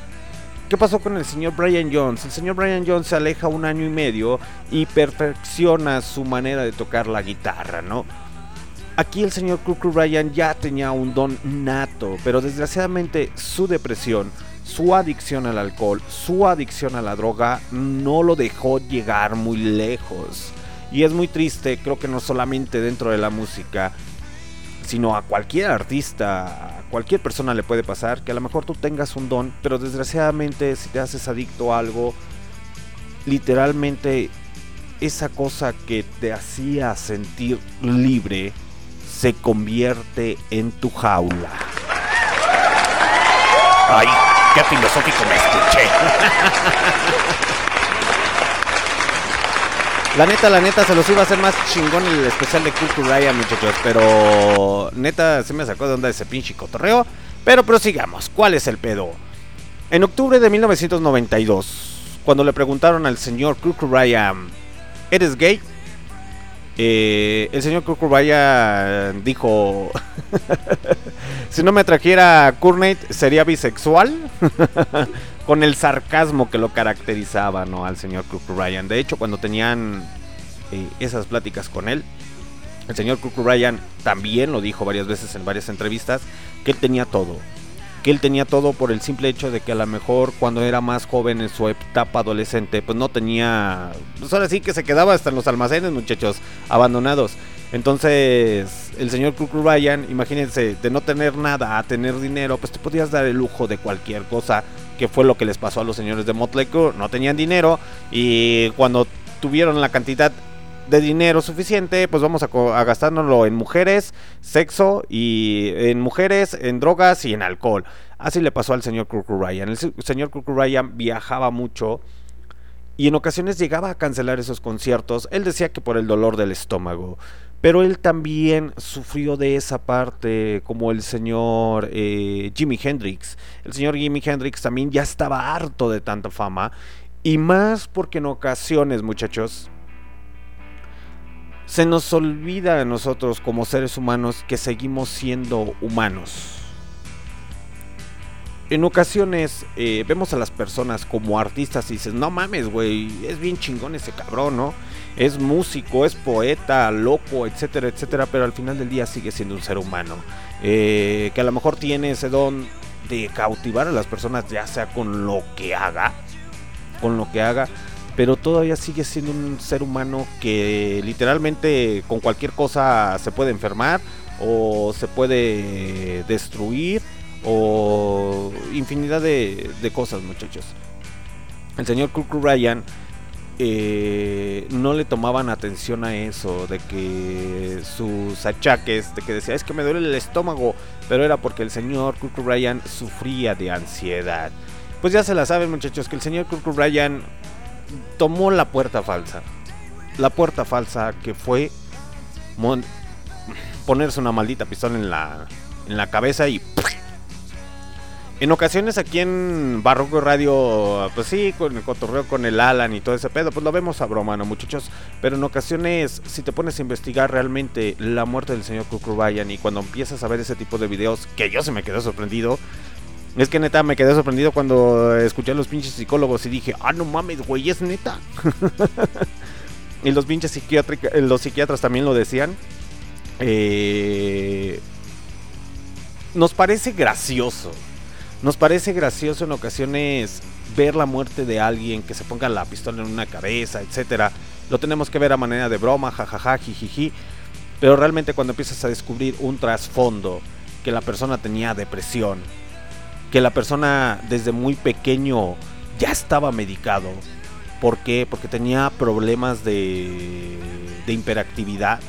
¿Qué pasó con el señor Brian Jones? El señor Brian Jones se aleja un año y medio y perfecciona su manera de tocar la guitarra, ¿no? Aquí el señor Cuckoo Ryan ya tenía un don nato, pero desgraciadamente su depresión, su adicción al alcohol, su adicción a la droga no lo dejó llegar muy lejos. Y es muy triste, creo que no solamente dentro de la música, sino a cualquier artista, a cualquier persona le puede pasar que a lo mejor tú tengas un don, pero desgraciadamente si te haces adicto a algo, literalmente esa cosa que te hacía sentir libre se convierte en tu jaula. Ay, filosófico me escuché. La neta, la neta, se los iba a hacer más chingón el especial de Ryan, muchachos. Pero neta, se me sacó de onda ese pinche cotorreo. Pero prosigamos. ¿Cuál es el pedo? En octubre de 1992, cuando le preguntaron al señor Kurt Ryan, ¿eres gay? Eh, el señor Ryan dijo, si no me trajera Kurnate, sería bisexual. Con el sarcasmo que lo caracterizaba, ¿no? Al señor Kurt Ryan. De hecho, cuando tenían eh, esas pláticas con él, el señor Kurt Ryan también lo dijo varias veces en varias entrevistas, que él tenía todo. Que él tenía todo por el simple hecho de que a lo mejor cuando era más joven en su etapa adolescente, pues no tenía... Pues ahora sí que se quedaba hasta en los almacenes, muchachos, abandonados. Entonces, el señor Kurt Ryan, imagínense, de no tener nada a tener dinero, pues te podías dar el lujo de cualquier cosa, que fue lo que les pasó a los señores de Motley Crue. No tenían dinero y cuando tuvieron la cantidad de dinero suficiente, pues vamos a, a gastárnoslo en mujeres, sexo y en mujeres, en drogas y en alcohol. Así le pasó al señor Kurt Ryan. El se- señor Kurt Ryan viajaba mucho y en ocasiones llegaba a cancelar esos conciertos. Él decía que por el dolor del estómago. Pero él también sufrió de esa parte, como el señor eh, Jimi Hendrix. El señor Jimi Hendrix también ya estaba harto de tanta fama. Y más porque en ocasiones, muchachos, se nos olvida a nosotros como seres humanos que seguimos siendo humanos. En ocasiones eh, vemos a las personas como artistas y dices, no mames, güey, es bien chingón ese cabrón, ¿no? Es músico, es poeta, loco, etcétera, etcétera, pero al final del día sigue siendo un ser humano. eh, que a lo mejor tiene ese don de cautivar a las personas, ya sea con lo que haga, con lo que haga, pero todavía sigue siendo un ser humano que literalmente con cualquier cosa se puede enfermar o se puede destruir o infinidad de, cosas muchachos. El señor Kurt Ryan eh, no le tomaban atención a eso, de que sus achaques, de que decía es que me duele el estómago, pero era porque el señor Kurt Ryan sufría de ansiedad. Pues ya se la saben muchachos, que el señor Kurt Ryan tomó la puerta falsa. La puerta falsa que fue ponerse una maldita pistola en la, en la cabeza y... En ocasiones aquí en Barroco Radio, pues sí, con el cotorreo con el Alan y todo ese pedo, pues lo vemos a broma, ¿no, muchachos? Pero en ocasiones, si te pones a investigar realmente la muerte del señor Kukurbayan y cuando empiezas a ver ese tipo de videos, que yo se me quedé sorprendido, es que neta me quedé sorprendido cuando escuché a los pinches psicólogos y dije, ah, no mames, güey, es neta. y los pinches eh, psiquiatras también lo decían. Eh, nos parece gracioso. Nos parece gracioso en ocasiones ver la muerte de alguien que se ponga la pistola en una cabeza, etcétera. Lo tenemos que ver a manera de broma, jajaja, jijiji. Pero realmente cuando empiezas a descubrir un trasfondo, que la persona tenía depresión, que la persona desde muy pequeño ya estaba medicado. ¿Por qué? Porque tenía problemas de, de hiperactividad,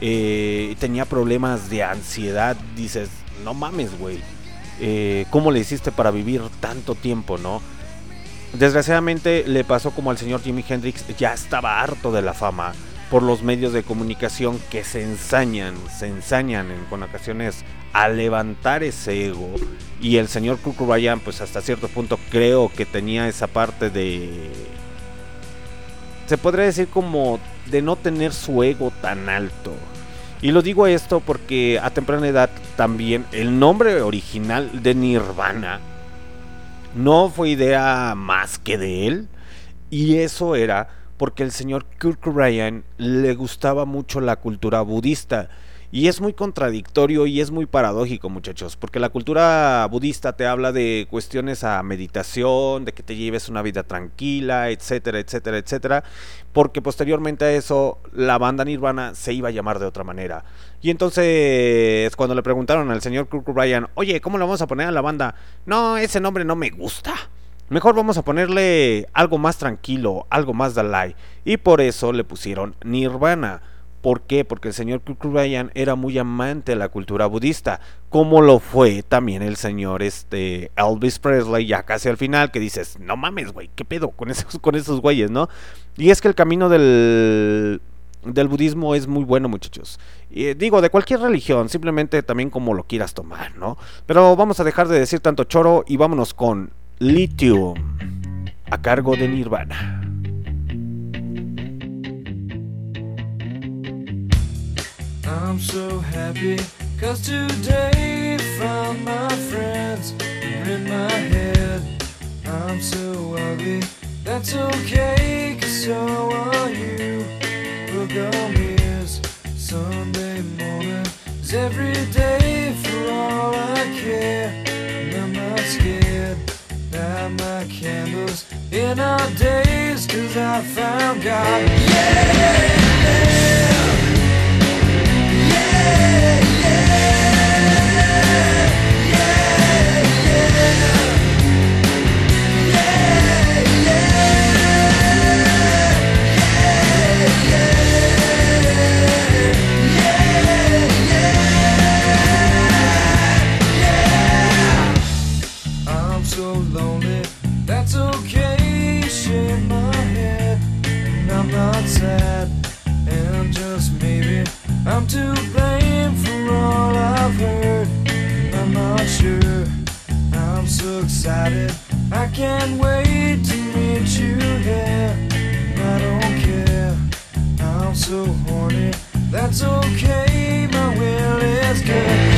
eh, tenía problemas de ansiedad. Dices, no mames, güey. eh, ¿cómo le hiciste para vivir tanto tiempo, no? Desgraciadamente le pasó como al señor Jimi Hendrix, ya estaba harto de la fama por los medios de comunicación que se ensañan, se ensañan en, con ocasiones a levantar ese ego. Y el señor Cobain, pues hasta cierto punto creo que tenía esa parte de... Se podría decir como de no tener su ego tan alto. Y lo digo esto porque a temprana edad también el nombre original de Nirvana no fue idea más que de él. Y eso era porque el señor Kurt Cobain le gustaba mucho la cultura budista. Y es muy contradictorio y es muy paradójico, muchachos, porque la cultura budista te habla de cuestiones a meditación, de que te lleves una vida tranquila, etcétera, etcétera, etcétera, porque posteriormente a eso la banda Nirvana se iba a llamar de otra manera. Y entonces cuando le preguntaron al señor Kurt Cobain, oye, ¿cómo le vamos a poner a la banda? No, ese nombre no me gusta. Mejor vamos a ponerle algo más tranquilo, algo más Dalai. Y por eso le pusieron Nirvana. ¿Por qué? Porque el señor Cobain era muy amante de la cultura budista, como lo fue también el señor este, Elvis Presley, ya casi al final, que dices, no mames, güey, ¿qué pedo con esos, con esos güeyes, no? Y es que el camino del, del budismo es muy bueno, muchachos. Y, eh, digo, de cualquier religión, simplemente también como lo quieras tomar, ¿no? Pero vamos a dejar de decir tanto choro y vámonos con Lithium, a cargo de Nirvana.
I'm so happy cause today found my friends are in my head. I'm so ugly, that's okay cause so are you. Look on is Sunday morning is every day for all I care. And I'm not scared. Light my candles in our days cause I found God. I'm I'm so lonely, that's okay shit my head I'm not sad. And just maybe I'm I've heard. I'm not sure. I'm so excited, I can't wait to meet you there. I don't care. I'm so horny, that's okay. My will is good.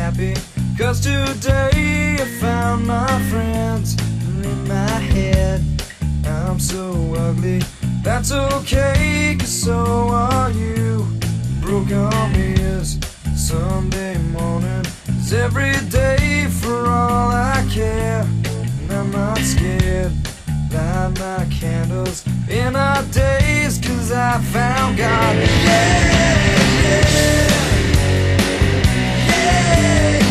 Happy cause today I found my friends in my head. I'm so ugly, that's okay cause so are you. Broke arm is Sunday morning is every day for all I care. And I'm not scared. Light my candles in our days cause I found God. Yeah, yeah. Ei!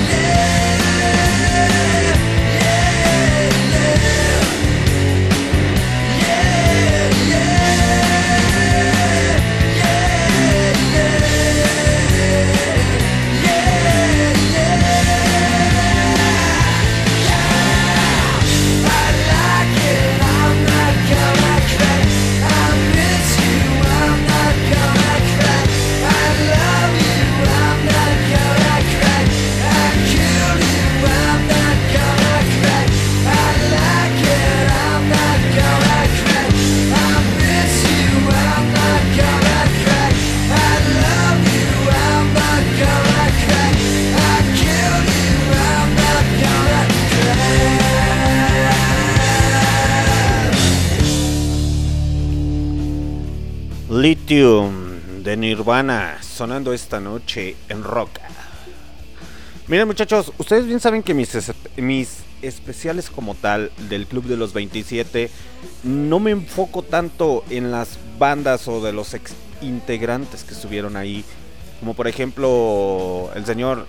Lithium de Nirvana sonando esta noche en Roca. Miren muchachos, ustedes bien saben que mis, es- mis especiales como tal del Club de los 27 no me enfoco tanto en las bandas o de los integrantes que estuvieron ahí. Como por ejemplo el señor,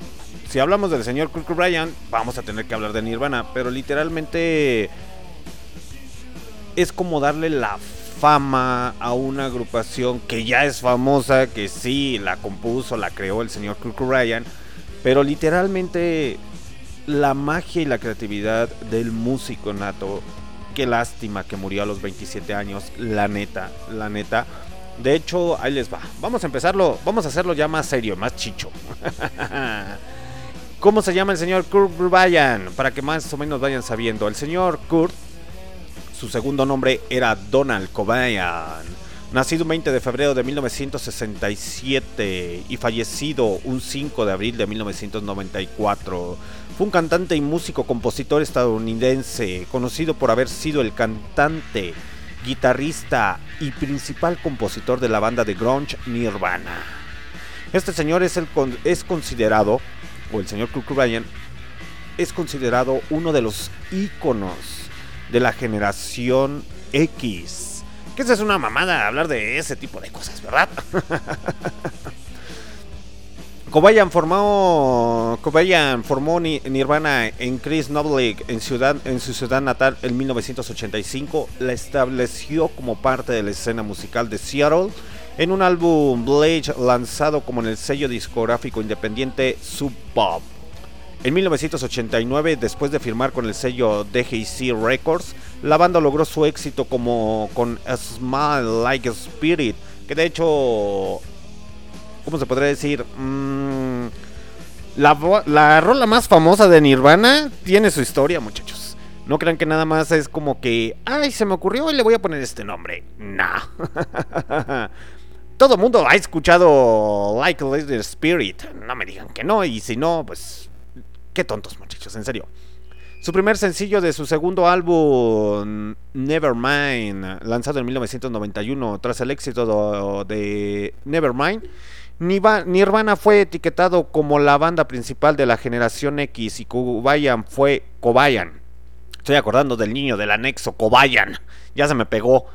si hablamos del señor Kurt Cobain, vamos a tener que hablar de Nirvana, pero literalmente es como darle la fama a una agrupación que ya es famosa, que sí la compuso, la creó el señor Kurt Cobain, pero literalmente la magia y la creatividad del músico nato, qué lástima que murió a los 27 años, la neta, la neta. De hecho, ahí les va. Vamos a empezarlo, vamos a hacerlo ya más serio, más chicho. ¿Cómo se llama el señor Kurt Cobain? Para que más o menos vayan sabiendo. El señor Kurt su segundo nombre era Donald Cobain. Nacido un 20 de febrero de 1967 y fallecido un 5 de abril de 1994. Fue un cantante y músico compositor estadounidense, conocido por haber sido el cantante, guitarrista y principal compositor de la banda de grunge Nirvana. Este señor es, el es considerado, o el señor Kurt Cobain, es considerado uno de los íconos de la generación X. Que esa es una mamada hablar de ese tipo de cosas, ¿verdad? Cobain formó, Cobain formó Ni- Nirvana en Chris Novlik en, ciudad, en su ciudad natal en 1985. La estableció como parte de la escena musical de Seattle en un álbum Blade lanzado como en el sello discográfico independiente Sub Pop. En 1989, después de firmar con el sello DJC Records, la banda logró su éxito como con A Smile Like a Spirit, que de hecho, ¿cómo se podría decir? Mm, la, rola más famosa de Nirvana tiene su historia, muchachos. No crean que nada más es como que, ay, se me ocurrió y le voy a poner este nombre. Nah. Todo mundo ha escuchado Like a Spirit. No me digan que no, y si no, pues Qué tontos, muchachos, en serio. Su primer sencillo de su segundo álbum, Nevermind, lanzado en 1991, tras el éxito de Nevermind, Nirvana fue etiquetado como la banda principal de la generación X y Cobain fue Cobain. Estoy acordando del niño del anexo, Cobain. Ya se me pegó.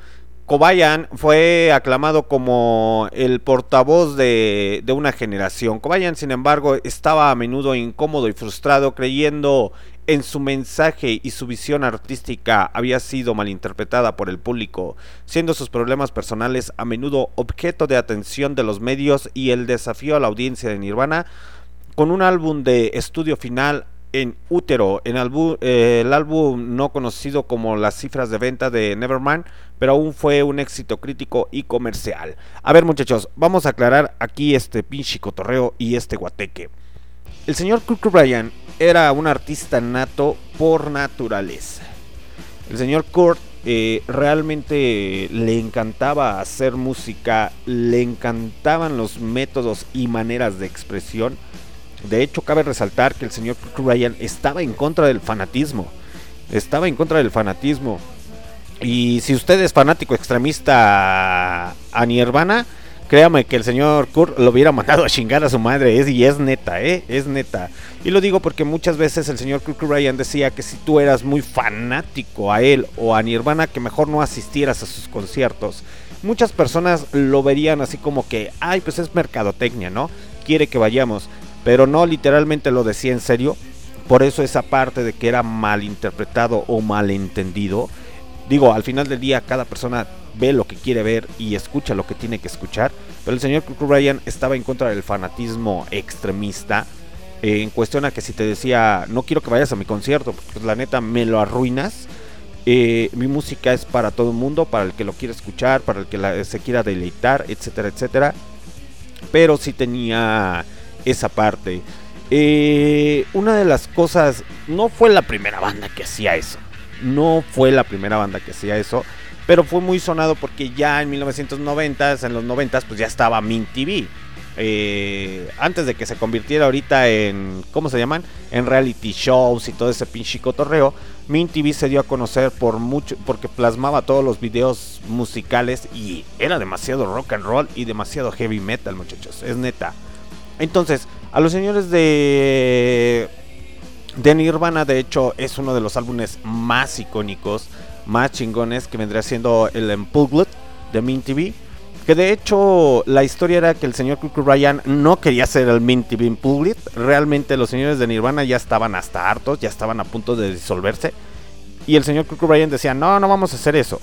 Cobain fue aclamado como el portavoz de, una generación. Cobain, sin embargo, estaba a menudo incómodo y frustrado creyendo en su mensaje y su visión artística había sido malinterpretada por el público, siendo sus problemas personales a menudo objeto de atención de los medios y el desafío a la audiencia de Nirvana con un álbum de estudio final en útero, en eh, el álbum no conocido como las cifras de venta de Nevermind, pero aún fue un éxito crítico y comercial. A ver muchachos, vamos a aclarar aquí este pinche cotorreo y este guateque. El señor Kurt Cobain era un artista nato por naturaleza. El señor Kurt eh, realmente le encantaba hacer música, le encantaban los métodos y maneras de expresión. De hecho, cabe resaltar que el señor Cobain estaba en contra del fanatismo. Estaba en contra del fanatismo. Y si usted es fanático extremista a Nirvana, créame que el señor Kurt lo hubiera mandado a chingar a su madre. Es, y es neta, ¿eh? Es neta. Y lo digo porque muchas veces el señor Kurt Cobain decía que si tú eras muy fanático a él o a Nirvana, que mejor no asistieras a sus conciertos. Muchas personas lo verían así como que, ay, pues es mercadotecnia, ¿no? Quiere que vayamos. Pero no literalmente lo decía en serio. Por eso esa parte de que era malinterpretado o malentendido. Digo, al final del día cada persona ve lo que quiere ver y escucha lo que tiene que escuchar. Pero el señor Kurt Cobain estaba en contra del fanatismo extremista. eh, en cuestión a que si te decía, no quiero que vayas a mi concierto, porque pues, la neta me lo arruinas. Eh, mi música es para todo el mundo, para el que lo quiera escuchar, para el que la- se quiera deleitar, etcétera, etcétera. Pero sí tenía esa parte. Eh, una de las cosas, no fue la primera banda que hacía eso. No fue la primera banda que hacía eso. Pero fue muy sonado porque ya en 1990, en los 90, pues ya estaba Mint TV. Eh, antes de que se convirtiera ahorita en, ¿cómo se llaman? En reality shows y todo ese pinche cotorreo. Mint TV se dio a conocer por mucho porque plasmaba todos los videos musicales y era demasiado rock and roll y demasiado heavy metal, muchachos, es neta. Entonces, a los señores de de Nirvana, de hecho, es uno de los álbumes más icónicos, más chingones que vendría siendo el Unplugged de Mint TV. Que de hecho la historia era que el señor Kurt Ryan no quería hacer el Mint TV Unplugged. Realmente los señores de Nirvana ya estaban hasta hartos, ya estaban a punto de disolverse. Y el señor Kurt Ryan decía, no, no vamos a hacer eso.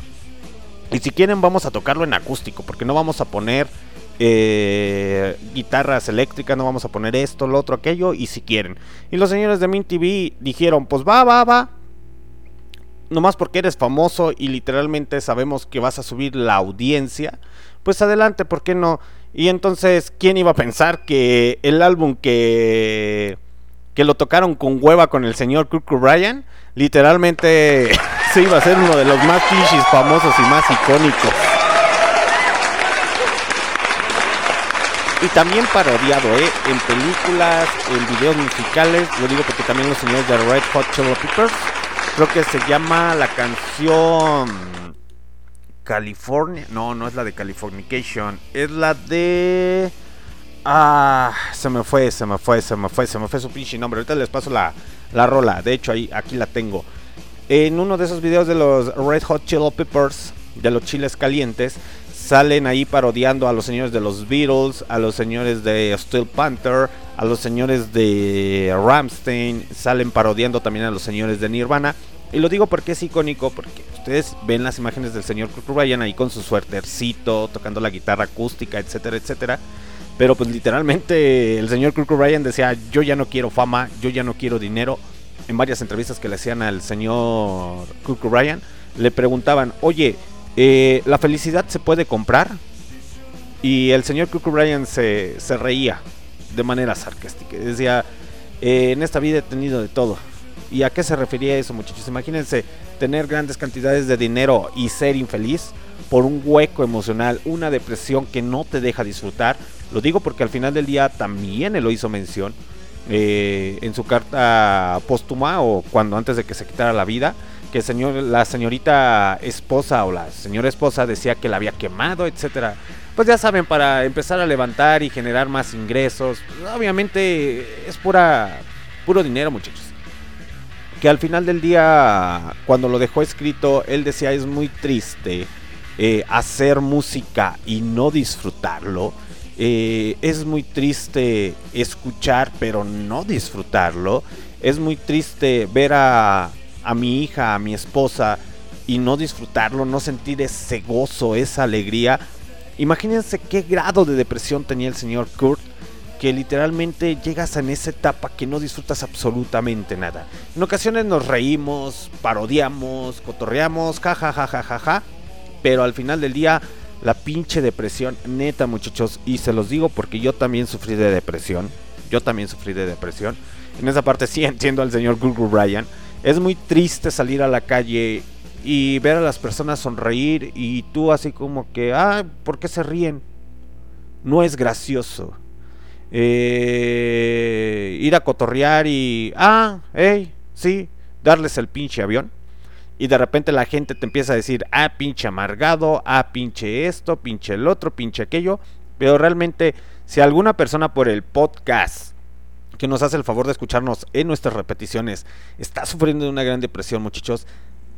Y si quieren vamos a tocarlo en acústico, porque no vamos a poner eh, guitarras eléctricas, no vamos a poner esto, lo otro, aquello, y si quieren. Y los señores de Mint TV dijeron, pues va, va, va. Nomás porque eres famoso y literalmente sabemos que vas a subir la audiencia, pues adelante, ¿por qué no? Y entonces, ¿quién iba a pensar que el álbum que, que lo tocaron con hueva con el señor Kurt Ryan, literalmente se iba a ser uno de los más clichés famosos y más icónicos? Y también parodiado, ¿eh? En películas, en videos musicales. Lo digo porque también los señores de Red Hot Chili Peppers. Creo que se llama la canción California. No, no es la de Californication. Es la de. Ah, se me fue, se me fue, se me fue, se me fue su pinche nombre. Ahorita les paso la, la rola. De hecho, ahí, aquí la tengo. En uno de esos videos de los Red Hot Chili Peppers, de los chiles calientes, salen ahí parodiando a los señores de los Beatles, a los señores de Steel Panther, a los señores de Ramstein, salen parodiando también a los señores de Nirvana. Y lo digo porque es icónico, porque ustedes ven las imágenes del señor Kurt Ryan ahí con su suertercito, tocando la guitarra acústica, etcétera, etcétera. Pero pues literalmente el señor Kurt Ryan decía, yo ya no quiero fama, yo ya no quiero dinero. En varias entrevistas que le hacían al señor Kurt Ryan, le preguntaban, oye, eh, ¿la felicidad se puede comprar? Y el señor Kurt Ryan se, se reía de manera sarcástica. Decía, eh, en esta vida he tenido de todo. ¿Y a qué se refería eso, muchachos? Imagínense tener grandes cantidades de dinero y ser infeliz por un hueco emocional, una depresión que no te deja disfrutar. Lo digo porque al final del día también él lo hizo mención eh, en su carta póstuma o cuando antes de que se quitara la vida, que señor, la señorita esposa o la señora esposa decía que la había quemado, etcétera. Pues ya saben, para empezar a levantar y generar más ingresos, obviamente es pura puro dinero, muchachos. Que al final del día, cuando lo dejó escrito, él decía es muy triste eh, hacer música y no disfrutarlo. Eh, es muy triste escuchar pero no disfrutarlo. Es muy triste ver a, a mi hija, a mi esposa y no disfrutarlo, no sentir ese gozo, esa alegría. Imagínense qué grado de depresión tenía el señor Kurt, que literalmente llegas en esa etapa que no disfrutas absolutamente nada. En ocasiones nos reímos, parodiamos, cotorreamos, ja ja ja ja pero al final del día la pinche depresión, neta muchachos, y se los digo porque yo también sufrí de depresión, yo también sufrí de depresión. En esa parte sí entiendo al señor Google Bryan. Es muy triste salir a la calle y ver a las personas sonreír y tú así como que, ah, ¿por qué se ríen? No es gracioso. Eh, ir a cotorrear y, ah, hey, sí, darles el pinche avión. Y de repente la gente te empieza a decir, ah, pinche amargado, ah, pinche esto, pinche el otro, pinche aquello. Pero realmente, si alguna persona por el podcast que nos hace el favor de escucharnos en nuestras repeticiones está sufriendo de una gran depresión, muchachos,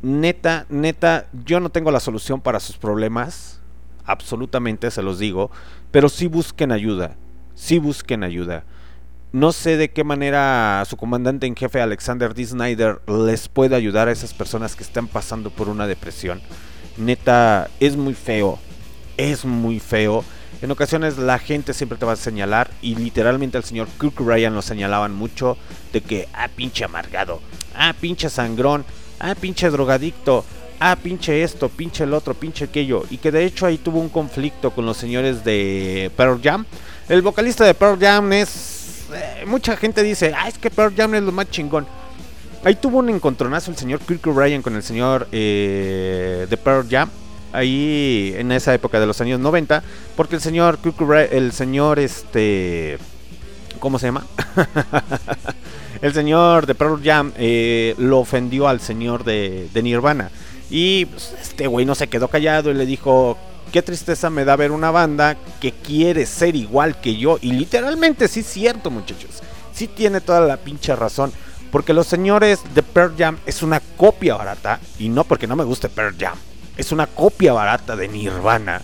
neta, neta, yo no tengo la solución para sus problemas, absolutamente se los digo, pero sí busquen ayuda, sí busquen ayuda. No sé de qué manera su comandante en jefe Alexander D. Snyder les puede ayudar a esas personas que están pasando por una depresión. Neta, es muy feo, es muy feo. En ocasiones la gente siempre te va a señalar y literalmente al señor Kirk Ryan lo señalaban mucho de que, ah, pinche amargado, ah, pinche sangrón, ah, pinche drogadicto, ah, pinche esto, pinche el otro, pinche aquello. Y que de hecho ahí tuvo un conflicto con los señores de Pearl Jam. El vocalista de Pearl Jam es... eh, mucha gente dice, ah, es que Pearl Jam es lo más chingón. Ahí tuvo un encontronazo el señor Kirk Ryan con el señor eh, de Pearl Jam. Ahí en esa época de los años 90. Porque el señor el señor este... ¿Cómo se llama? el señor de Pearl Jam eh, lo ofendió al señor de, de Nirvana. Y pues, este güey no se quedó callado y le dijo, qué tristeza me da ver una banda que quiere ser igual que yo. Y literalmente sí es cierto, muchachos. Sí tiene toda la pinche razón. Porque los señores de Pearl Jam es una copia barata. Y no porque no me guste Pearl Jam. Es una copia barata de Nirvana.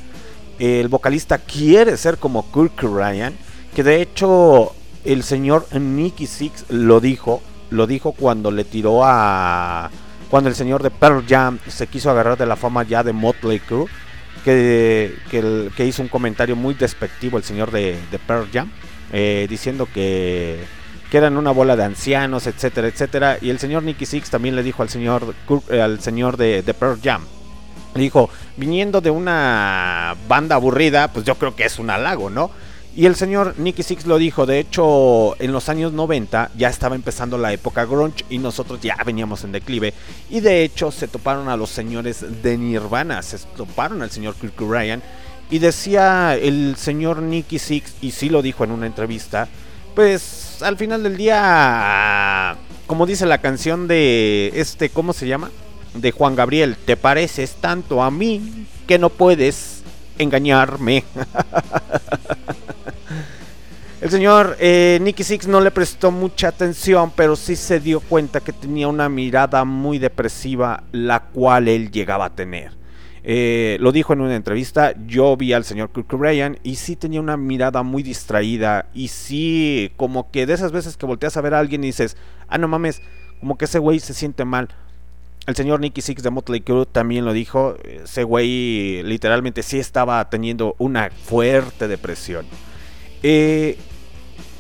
El vocalista quiere ser como Kurt Ryan. Que de hecho el señor Nicky Six lo dijo. Lo dijo cuando le tiró a... Cuando el señor de Pearl Jam se quiso agarrar de la fama ya de Motley Crue. Que, que, hizo un comentario muy despectivo el señor de, Pearl Jam. eh, diciendo que, que eran una bola de ancianos, etcétera, etcétera. Y el señor Nicky Six también le dijo al señor, eh, al señor de Pearl Jam. Dijo, viniendo de una banda aburrida, pues yo creo que es un halago, ¿no? Y el señor Nicky Six lo dijo, de hecho, en los años 90 ya estaba empezando la época grunge y nosotros ya veníamos en declive. Y de hecho se toparon a los señores de Nirvana, se toparon al señor Kirk Ryan. Y decía el señor Nicky Six, y sí lo dijo en una entrevista, pues al final del día, como dice la canción de este, ¿cómo se llama? De Juan Gabriel, te pareces tanto a mí que no puedes engañarme. El señor eh, Nicky Six no le prestó mucha atención, pero sí se dio cuenta que tenía una mirada muy depresiva, la cual él llegaba a tener. Eh, lo dijo en una entrevista, yo vi al señor Kirk Ryan y sí tenía una mirada muy distraída y sí, como que de esas veces que volteas a ver a alguien y dices, ah, no mames, como que ese güey se siente mal. El señor Nicky Six de Motley Crue también lo dijo, ese güey literalmente sí estaba teniendo una fuerte depresión. Eh,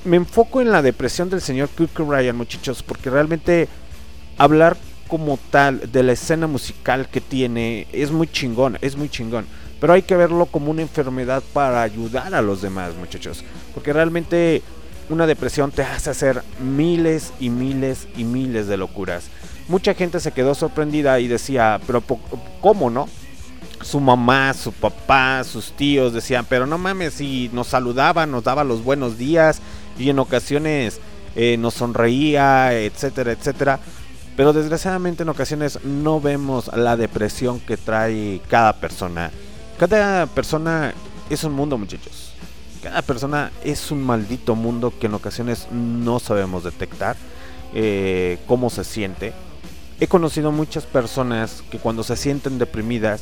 me enfoco en la depresión del señor Kirk Ryan, muchachos, porque realmente hablar como tal de la escena musical que tiene es muy chingón, es muy chingón. Pero hay que verlo como una enfermedad para ayudar a los demás, muchachos. Porque realmente una depresión te hace hacer miles y miles y miles de locuras. Mucha gente se quedó sorprendida y decía, pero ¿cómo no? su mamá, su papá, sus tíos decían, pero no mames, si nos saludaba, nos daba los buenos días y en ocasiones eh, nos sonreía, etcétera, etcétera. Pero desgraciadamente en ocasiones no vemos la depresión que trae cada persona. Cada persona es un mundo, muchachos. Cada persona es un maldito mundo que en ocasiones no sabemos detectar eh, cómo se siente. He conocido muchas personas que cuando se sienten deprimidas,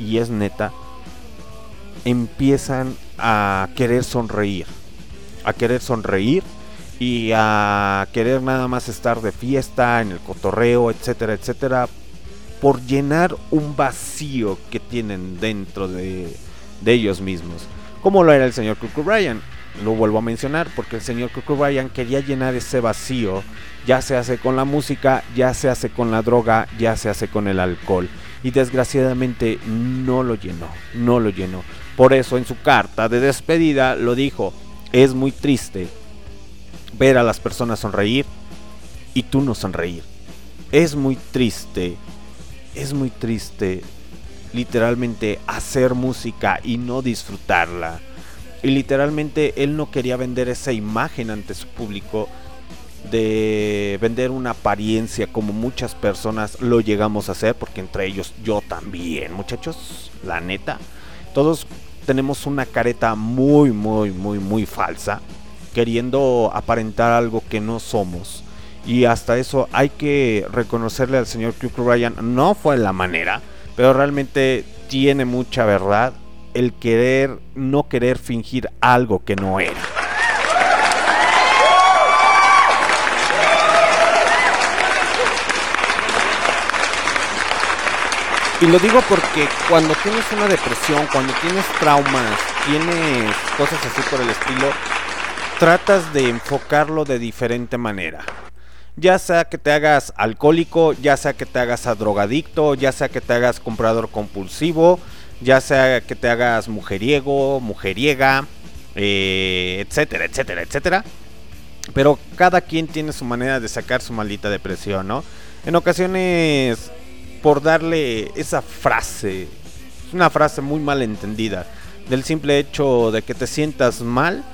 y es neta, empiezan a querer sonreír. A querer sonreír y a querer nada más estar de fiesta, en el cotorreo, etcétera, etcétera, por llenar un vacío que tienen dentro de, de ellos mismos. Como lo era el señor Kurt Ryan. Lo vuelvo a mencionar porque el señor Kurt Ryan quería llenar ese vacío, ya se hace con la música, ya se hace con la droga, ya se hace con el alcohol. Y desgraciadamente no lo llenó, no lo llenó. Por eso en su carta de despedida lo dijo, es muy triste ver a las personas sonreír y tú no sonreír. Es muy triste, es muy triste literalmente hacer música y no disfrutarla. Y literalmente él no quería vender esa imagen ante su público de vender una apariencia como muchas personas lo llegamos a hacer, porque entre ellos yo también, muchachos, la neta. Todos tenemos una careta muy, muy, muy, muy falsa, queriendo aparentar algo que no somos. Y hasta eso hay que reconocerle al señor Kirk Ryan, no fue la manera, pero realmente tiene mucha verdad el querer, no querer fingir algo que no era. Y lo digo porque cuando tienes una depresión, cuando tienes traumas, tienes cosas así por el estilo, tratas de enfocarlo de diferente manera. Ya sea que te hagas alcohólico, ya sea que te hagas a drogadicto, ya sea que te hagas comprador compulsivo, ya sea que te hagas mujeriego, mujeriega, eh, etcétera, etcétera, etcétera. Pero cada quien tiene su manera de sacar su maldita depresión, ¿no? En ocasiones, por darle esa frase, una frase muy mal entendida, del simple hecho de que te sientas mal,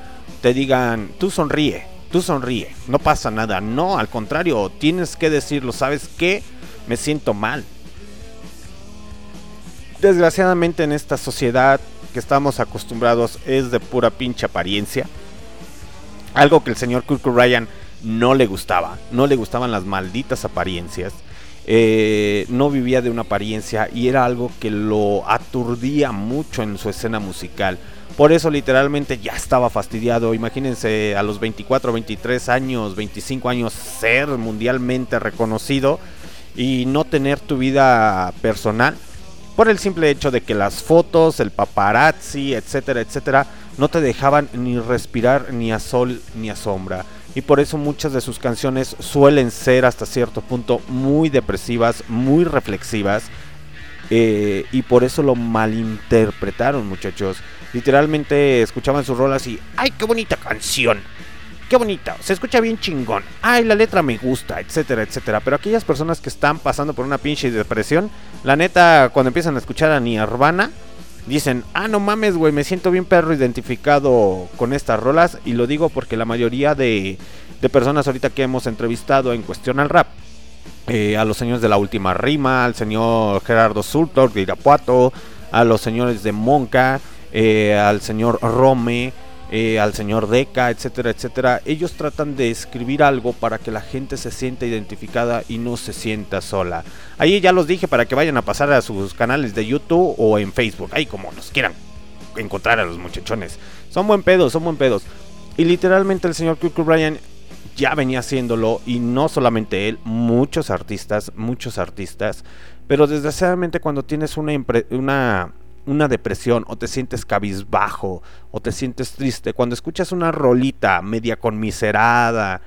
te digan, tú sonríe, Tú sonríe, no pasa nada. No, al contrario, tienes que decirlo. ¿Sabes qué? Me siento mal. Desgraciadamente en esta sociedad que estamos acostumbrados es de pura pinche apariencia. Algo que el señor Kirk Ryan no le gustaba. No le gustaban las malditas apariencias. Eh, no vivía de una apariencia y era algo que lo aturdía mucho en su escena musical. Por eso literalmente ya estaba fastidiado. Imagínense a los 24, 23 años, 25 años ser mundialmente reconocido y no tener tu vida personal por el simple hecho de que las fotos, el paparazzi, etcétera, etcétera, no te dejaban ni respirar ni a sol ni a sombra. Y por eso muchas de sus canciones suelen ser hasta cierto punto muy depresivas, muy reflexivas. eh, y por eso lo malinterpretaron muchachos. Literalmente escuchaban sus rolas y ¡ay, qué bonita canción! ¡Qué bonita! Se escucha bien chingón. ¡Ay, la letra me gusta! Etcétera, etcétera. Pero aquellas personas que están pasando por una pinche depresión, la neta, cuando empiezan a escuchar a Nirvana, dicen, ah, no mames, güey, me siento bien perro identificado con estas rolas. Y lo digo porque la mayoría de, de personas ahorita que hemos entrevistado en cuestión al rap, eh, a los señores de la última rima, al señor Gerardo Sultor de Irapuato, a los señores de Monca, eh, al señor Rome, eh, al señor Deca, etcétera, etcétera. Ellos tratan de escribir algo para que la gente se sienta identificada y no se sienta sola. Ahí ya los dije para que vayan a pasar a sus canales de YouTube o en Facebook, ahí como nos quieran encontrar a los muchachones. Son buen pedos, son buen pedos. Y literalmente el señor Kirk Ryan ya venía haciéndolo y no solamente él, muchos artistas, muchos artistas. Pero desgraciadamente cuando tienes una, una, una depresión o te sientes cabizbajo o te sientes triste, cuando escuchas una rolita media conmiserada,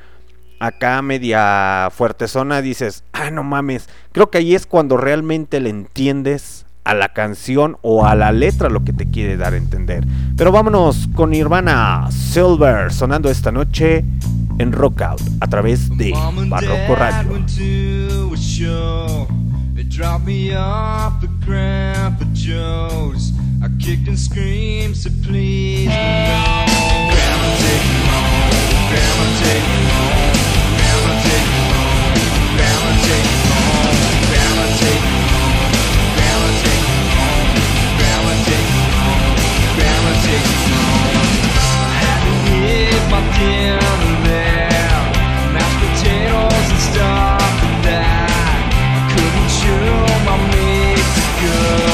acá media fuertezona, dices, ah, no mames, creo que ahí es cuando realmente le entiendes a la canción o a la letra lo que te quiere dar a entender. Pero vámonos con Nirvana Silver sonando esta noche en Rockout a través de Barroco Radio.
Dropped me off at Grandpa Joe's. I kicked and screamed, said please no. Grandma take me home. Grandma take me home. Grandma take me home. Grandma take me home. Grandma take me home. Grandma take me home. Grandma take me home. Grandma take me home. I had to eat my dinner there. Mashed potatoes and stuff consume or make good.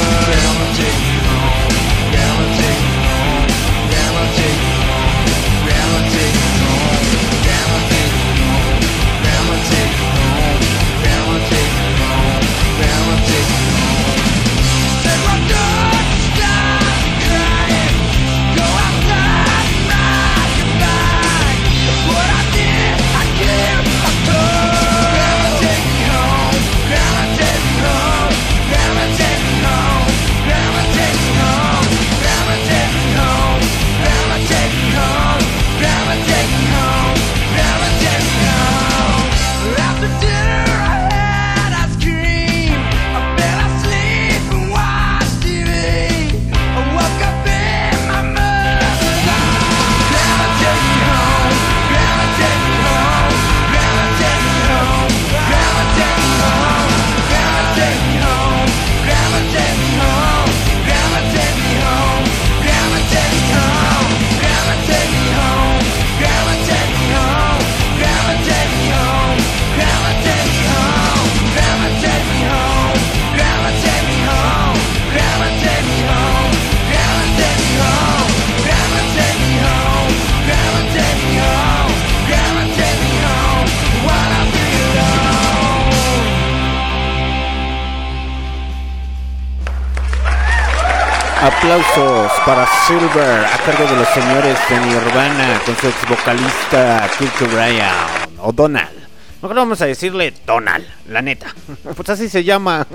Silver a cargo de los señores de Nirvana con su ex vocalista Kirk Ryan o Donald. Mejor vamos a decirle Donald, la neta. Pues así se llama.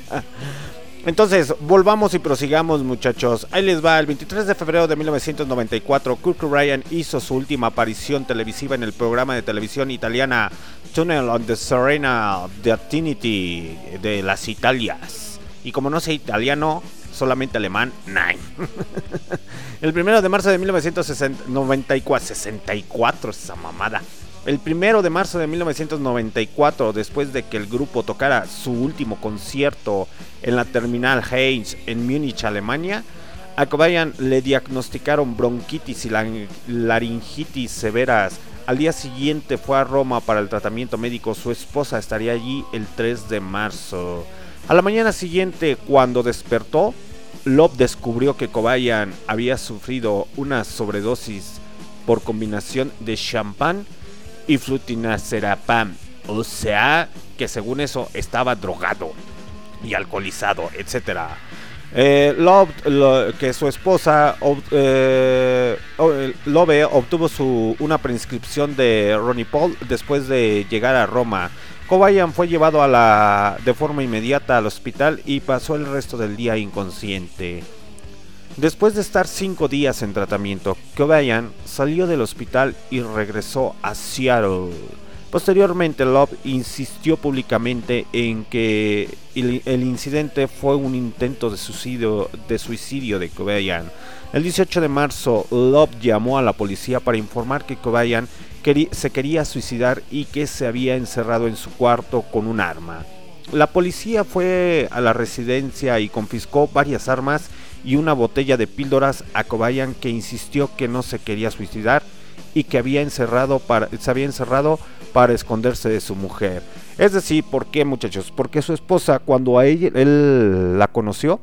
Entonces, volvamos y prosigamos, muchachos. Ahí les va. El 23 de febrero de 1994, Kirk Ryan hizo su última aparición televisiva en el programa de televisión italiana Tunnel on the Serena de Trinity de las Italias. Y como no sé italiano, solamente alemán, Nine. el primero de marzo de 1994, 64, esa mamada. El primero de marzo de 1994, después de que el grupo tocara su último concierto en la terminal Heinz en Múnich, Alemania, a Cobain le diagnosticaron bronquitis y laringitis severas. Al día siguiente fue a Roma para el tratamiento médico. Su esposa estaría allí el 3 de marzo. A la mañana siguiente, cuando despertó, Love descubrió que Cobain había sufrido una sobredosis por combinación de champán y flutinacerapam. O sea, que según eso estaba drogado y alcoholizado, etcétera. Eh, Love, lo- que su esposa eh, eh, Love obtuvo su, una prescripción de Ronnie Paul después de llegar a Roma. Cobain fue llevado de forma inmediata al hospital y pasó el resto del día inconsciente. Después de estar cinco días en tratamiento, Cobain salió del hospital y regresó a Seattle. Posteriormente, Love insistió públicamente en que el, incidente fue un intento de suicidio de, suicidio Cobain. El 18 de marzo, Love llamó a la policía para informar que querí- se quería suicidar y que se había encerrado en su cuarto con un arma. La policía fue a la residencia y confiscó varias armas y una botella de píldoras a Cobain que insistió que no se quería suicidar y que había encerrado para, se había encerrado para esconderse de su mujer. Es decir, ¿por qué muchachos? Porque su esposa cuando a él la conoció,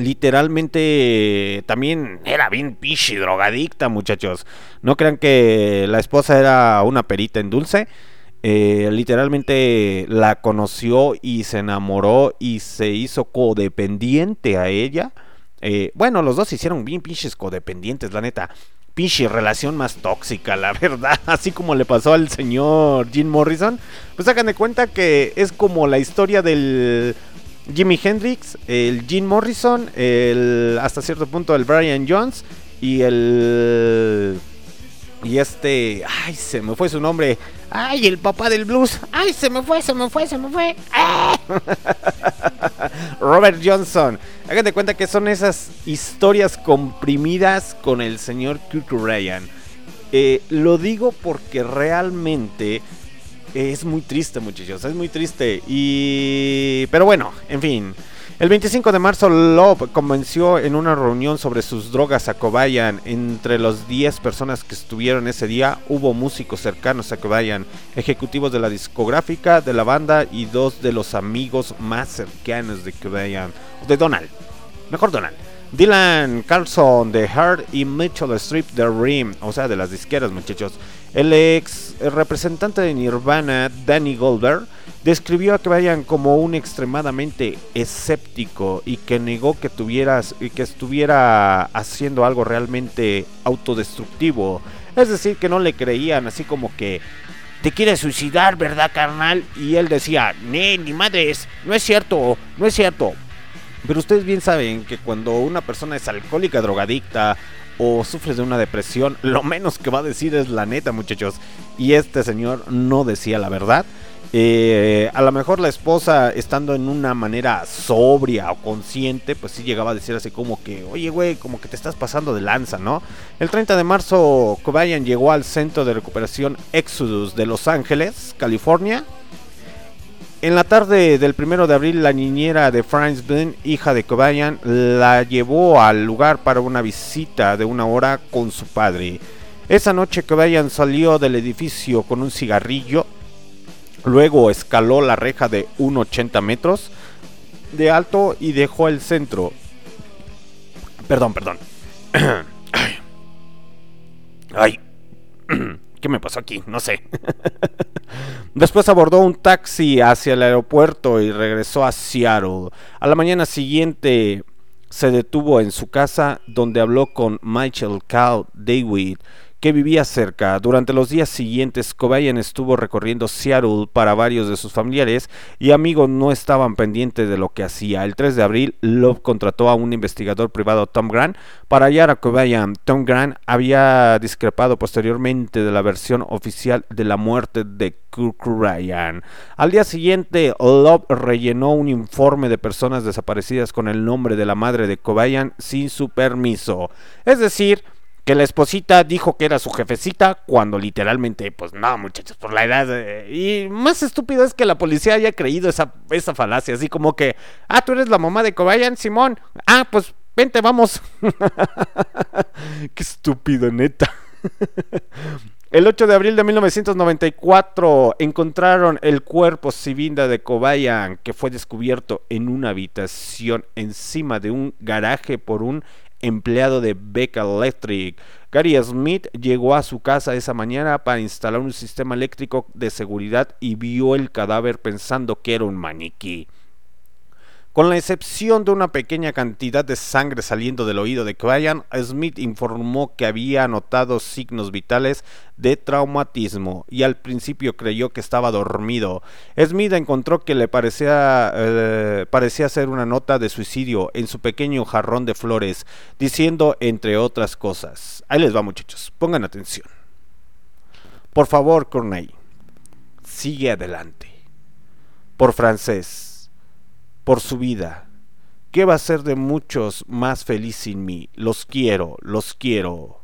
literalmente también era bien pichi drogadicta muchachos. No crean que la esposa era una perita en dulce. Eh, literalmente la conoció y se enamoró y se hizo codependiente a ella. Eh, bueno, los dos se hicieron bien pinches codependientes, la neta. Pinche relación más tóxica, la verdad. Así como le pasó al señor Jim Morrison. Pues hagan de cuenta que es como la historia del Jimi Hendrix, el Jim Morrison, el hasta cierto punto el Brian Jones y el y este, ay, se me fue su nombre. Ay, el papá del blues. Ay, se me fue, se me fue, se me fue. ¡Ah! Robert Johnson. Hagan de cuenta que son esas historias comprimidas con el señor Kurt Ryan. Eh, lo digo porque realmente es muy triste, muchachos. Es muy triste. Y. Pero bueno, en fin. El 25 de marzo, Love convenció en una reunión sobre sus drogas a Cobain. Entre los 10 personas que estuvieron ese día, hubo músicos cercanos a Cobain, ejecutivos de la discográfica, de la banda y dos de los amigos más cercanos de Cobain. De Donald. Mejor Donald. Dylan Carlson de Heart y Mitchell Strip de Rim, o sea, de las disqueras, muchachos. El ex representante de Nirvana, Danny Goldberg, describió a Cobain como un extremadamente escéptico y que negó que tuvieras y que estuviera haciendo algo realmente autodestructivo. Es decir, que no le creían, así como que te quieres suicidar, ¿verdad, carnal? Y él decía, "Nee, ni madres, no es cierto, no es cierto." Pero ustedes bien saben que cuando una persona es alcohólica, drogadicta o sufre de una depresión, lo menos que va a decir es la neta, muchachos. Y este señor no decía la verdad. Eh, a lo mejor la esposa, estando en una manera sobria o consciente, pues sí llegaba a decir así como que, oye, güey, como que te estás pasando de lanza, ¿no? El 30 de marzo, Cobain llegó al centro de recuperación Exodus de Los Ángeles, California. En la tarde del primero de abril, la niñera de Franz Blin, hija de Cobain, la llevó al lugar para una visita de una hora con su padre. Esa noche Cobain salió del edificio con un cigarrillo, luego escaló la reja de 1,80 metros de alto y dejó el centro. Perdón, perdón. Ay. ¿Qué me pasó aquí? No sé. Después abordó un taxi hacia el aeropuerto y regresó a Seattle. A la mañana siguiente se detuvo en su casa donde habló con Michael Cal David, que vivía cerca. Durante los días siguientes, Cobain estuvo recorriendo Seattle para varios de sus familiares y amigos no estaban pendientes de lo que hacía. El 3 de abril, Love contrató a un investigador privado, Tom Grant, para hallar a Cobain. Tom Grant había discrepado posteriormente de la versión oficial de la muerte de Kurt Ryan. Al día siguiente, Love rellenó un informe de personas desaparecidas con el nombre de la madre de Cobain sin su permiso. Es decir, que la esposita dijo que era su jefecita cuando literalmente, pues no, muchachos, por la edad. eh, y más estúpido es que la policía haya creído esa, esa falacia, así como que, ah, tú eres la mamá de Cobayan, Simón. Ah, pues vente, vamos. Qué estúpido, neta. El 8 de abril de 1994 encontraron el cuerpo sin vida de Cobayan que fue descubierto en una habitación encima de un garaje por un empleado de Beca Electric. Gary Smith llegó a su casa esa mañana para instalar un sistema eléctrico de seguridad y vio el cadáver pensando que era un maniquí. Con la excepción de una pequeña cantidad de sangre saliendo del oído de Ryan, Smith informó que había notado signos vitales de traumatismo y al principio creyó que estaba dormido. Smith encontró que le parecía, eh, parecía ser una nota de suicidio en su pequeño jarrón de flores, diciendo entre otras cosas. Ahí les va muchachos, pongan atención. Por favor, Corneille, sigue adelante. Por francés por su vida. ¿Qué va a ser de muchos más feliz sin mí? Los quiero, los quiero.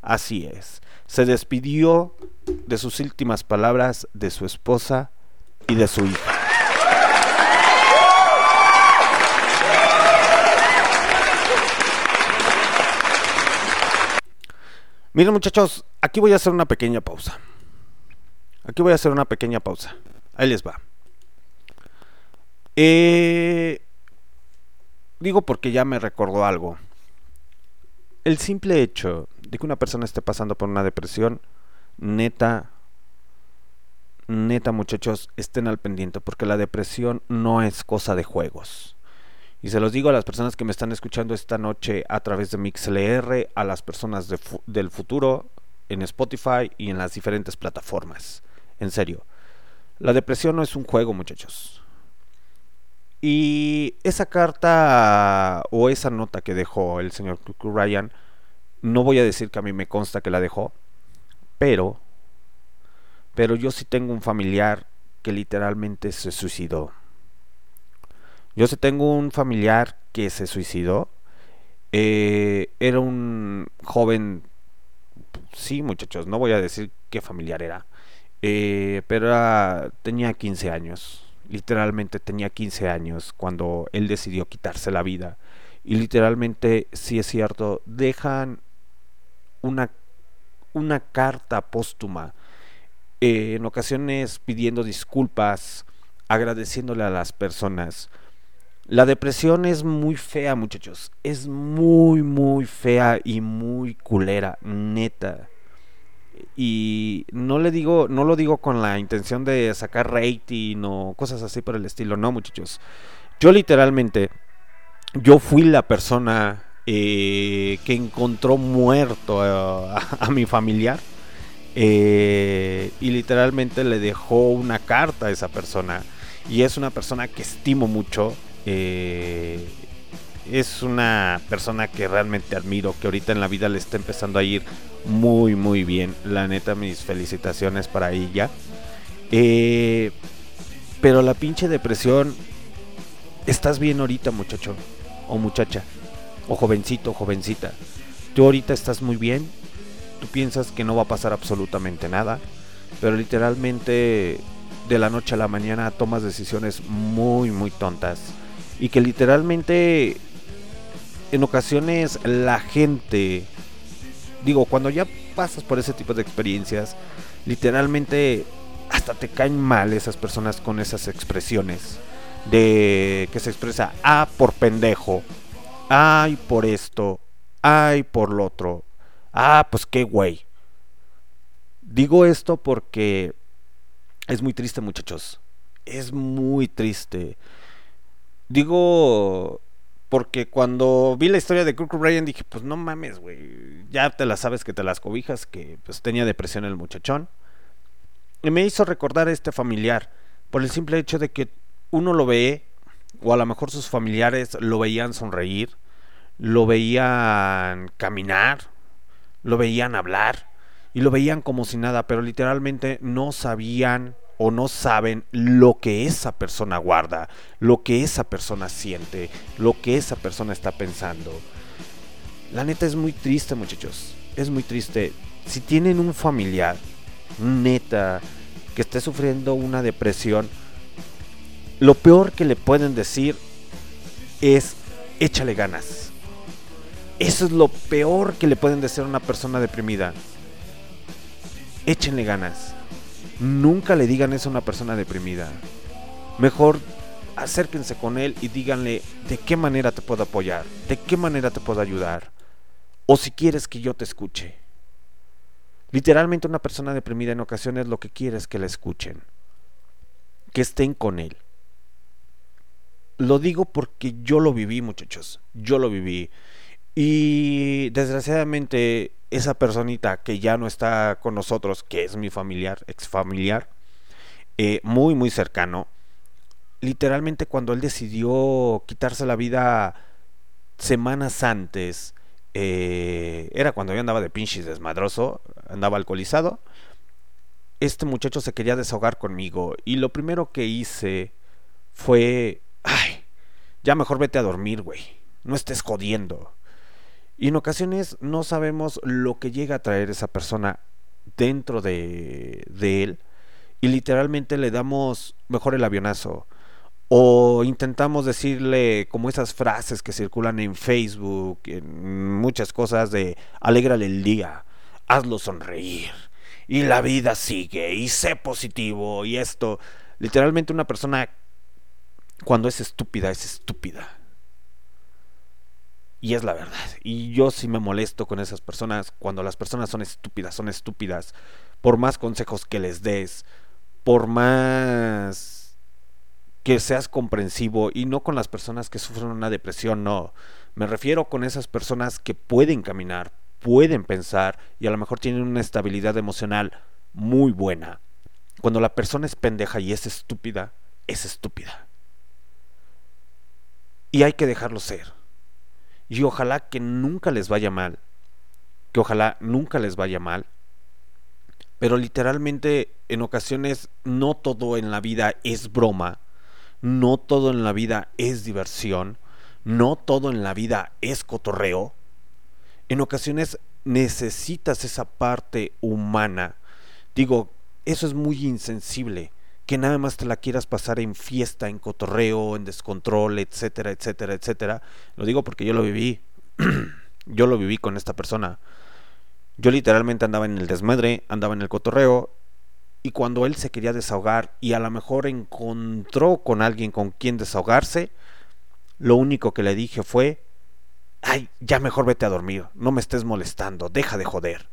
Así es. Se despidió de sus últimas palabras de su esposa y de su hija. Miren muchachos, aquí voy a hacer una pequeña pausa. Aquí voy a hacer una pequeña pausa. Ahí les va. Eh, digo porque ya me recordó algo. El simple hecho de que una persona esté pasando por una depresión, neta, neta muchachos, estén al pendiente, porque la depresión no es cosa de juegos. Y se los digo a las personas que me están escuchando esta noche a través de MixLR, a las personas del futuro, en Spotify y en las diferentes plataformas. En serio, la depresión no es un juego, muchachos. Y esa carta o esa nota que dejó el señor Ryan, no voy a decir que a mí me consta que la dejó, pero, pero yo sí tengo un familiar que literalmente se suicidó. Yo sí tengo un familiar que se suicidó. Eh, era un joven, sí muchachos, no voy a decir qué familiar era, eh, pero tenía 15 años literalmente tenía 15 años cuando él decidió quitarse la vida. Y literalmente, si es cierto, dejan una, una carta póstuma, eh, en ocasiones pidiendo disculpas, agradeciéndole a las personas. La depresión es muy fea, muchachos. Es muy, muy fea y muy culera, neta y no le digo no lo digo con la intención de sacar rating o cosas así por el estilo no muchachos. Yo literalmente yo fui la persona eh, que encontró muerto a, mi familiar eh, y literalmente le dejó una carta a esa persona. Y es una persona que estimo mucho eh, es una persona que realmente admiro, que ahorita en la vida le está empezando a ir muy, muy bien. La neta, mis felicitaciones para ella. Eh, pero la pinche depresión, estás bien ahorita, muchacho, o muchacha, o jovencito, jovencita. Tú ahorita estás muy bien, tú piensas que no va a pasar absolutamente nada, pero literalmente de la noche a la mañana tomas decisiones muy, muy tontas. Y que literalmente en ocasiones la gente, digo, cuando ya pasas por ese tipo de experiencias, literalmente hasta te caen mal esas personas con esas expresiones de que se expresa ah por pendejo, ay por esto, ay por lo otro, ah pues qué güey. Digo esto porque es muy triste, muchachos. Es muy triste. Digo Porque cuando vi la historia de Kirk Ryan dije, pues no mames, güey. Ya te la sabes que te las cobijas, que pues tenía depresión el muchachón. Y me hizo recordar a este familiar. Por el simple hecho de que uno lo ve, o a lo mejor sus familiares lo veían sonreír, lo veían caminar, lo veían hablar y lo veían como si nada, pero literalmente no sabían o no saben lo que esa persona guarda, lo que esa persona siente, lo que esa persona está pensando. La neta es muy triste, muchachos. Es muy triste. Si tienen un familiar, neta, que esté sufriendo una depresión, lo peor que le pueden decir es échale ganas. Eso es lo peor que le pueden decir a una persona deprimida. Échenle ganas. Nunca le digan eso a una persona deprimida. Mejor acérquense con él y díganle de qué manera te puedo apoyar, de qué manera te puedo ayudar. O si quieres que yo te escuche. Literalmente una persona deprimida en ocasiones lo que quiere es que la escuchen. Que estén con él. Lo digo porque yo lo viví, muchachos. Yo lo viví. Y desgraciadamente esa personita que ya no está con nosotros, que es mi familiar, ex familiar, eh, muy, muy cercano, literalmente cuando él decidió quitarse la vida semanas antes, eh, era cuando yo andaba de pinches desmadroso, andaba alcoholizado, este muchacho se quería desahogar conmigo y lo primero que hice fue, ay, ya mejor vete a dormir, güey, no estés jodiendo. Y en ocasiones no sabemos lo que llega a traer esa persona dentro de, él y literalmente le damos mejor el avionazo. O intentamos decirle como esas frases que circulan en Facebook, en muchas cosas de alégrale el día, hazlo sonreír, y la vida sigue, y sé positivo, y esto. Literalmente una persona cuando es estúpida es estúpida. Y es la verdad. Y yo sí me molesto con esas personas cuando las personas son estúpidas, son estúpidas. Por más consejos que les des, por más que seas comprensivo y no con las personas que sufren una depresión, no. Me refiero con esas personas que pueden caminar, pueden pensar y a lo mejor tienen una estabilidad emocional muy buena. Cuando la persona es pendeja y es estúpida, es estúpida. Y hay que dejarlo ser. Y ojalá que nunca les vaya mal. Que ojalá nunca les vaya mal. Pero literalmente en ocasiones no todo en la vida es broma. No todo en la vida es diversión. No todo en la vida es cotorreo. En ocasiones necesitas esa parte humana. Digo, eso es muy insensible. Que nada más te la quieras pasar en fiesta, en cotorreo, en descontrol, etcétera, etcétera, etcétera. Lo digo porque yo lo viví. yo lo viví con esta persona. Yo literalmente andaba en el desmadre, andaba en el cotorreo. Y cuando él se quería desahogar y a lo mejor encontró con alguien con quien desahogarse, lo único que le dije fue, ay, ya mejor vete a dormir, no me estés molestando, deja de joder.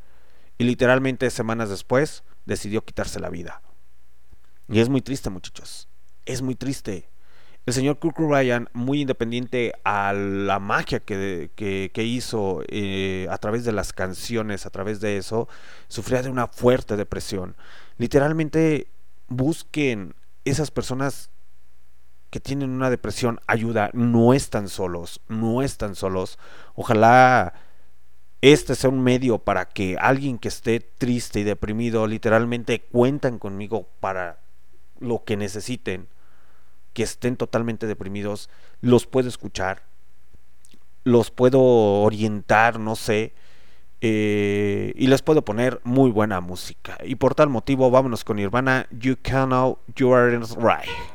Y literalmente semanas después decidió quitarse la vida. Y es muy triste, muchachos. Es muy triste. El señor Kirk Ryan, muy independiente a la magia que, que- hizo eh, a través de las canciones, a través de eso, sufría de una fuerte depresión. Literalmente busquen esas personas que tienen una depresión ayuda, no están solos, no están solos. Ojalá este sea un medio para que alguien que esté triste y deprimido, literalmente cuentan conmigo para lo que necesiten, que estén totalmente deprimidos, los puedo escuchar, los puedo orientar, no sé, eh, y les puedo poner muy buena música. Y por tal motivo, vámonos con Nirvana, You Can Know You Are Right.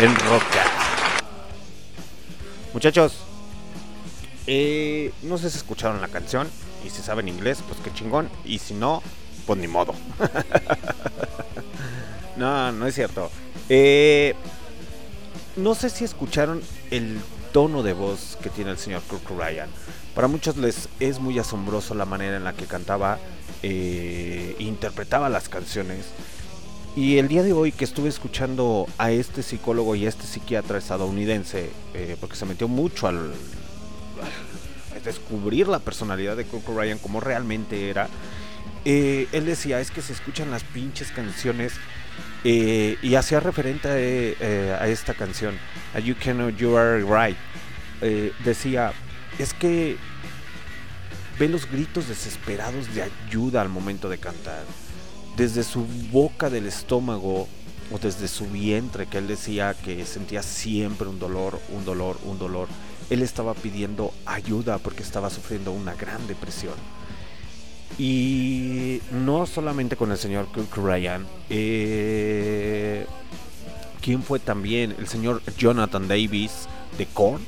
En Roca. Muchachos, eh, no sé si escucharon la canción y si saben inglés, pues qué chingón. Y si no, pues ni modo. no, no es cierto. Eh, no sé si escucharon el tono de voz que tiene el señor Kurt Ryan. Para muchos les es muy asombroso la manera en la que cantaba eh, interpretaba las canciones. Y el día de hoy que estuve escuchando a este psicólogo y a este psiquiatra estadounidense, eh, porque se metió mucho al, descubrir la personalidad de Kurt Ryan como realmente era, eh, él decía, es que se escuchan las pinches canciones eh, y hacía referente a, esta canción, a You Can You Are Right. Decía, es que ve los gritos desesperados de ayuda al momento de cantar. Desde su boca del estómago o desde su vientre, que él decía que sentía siempre un dolor, un dolor, un dolor. Él estaba pidiendo ayuda porque estaba sufriendo una gran depresión. Y no solamente con el señor Kirk Ryan, eh, ¿quién fue también? El señor Jonathan Davis de Korn,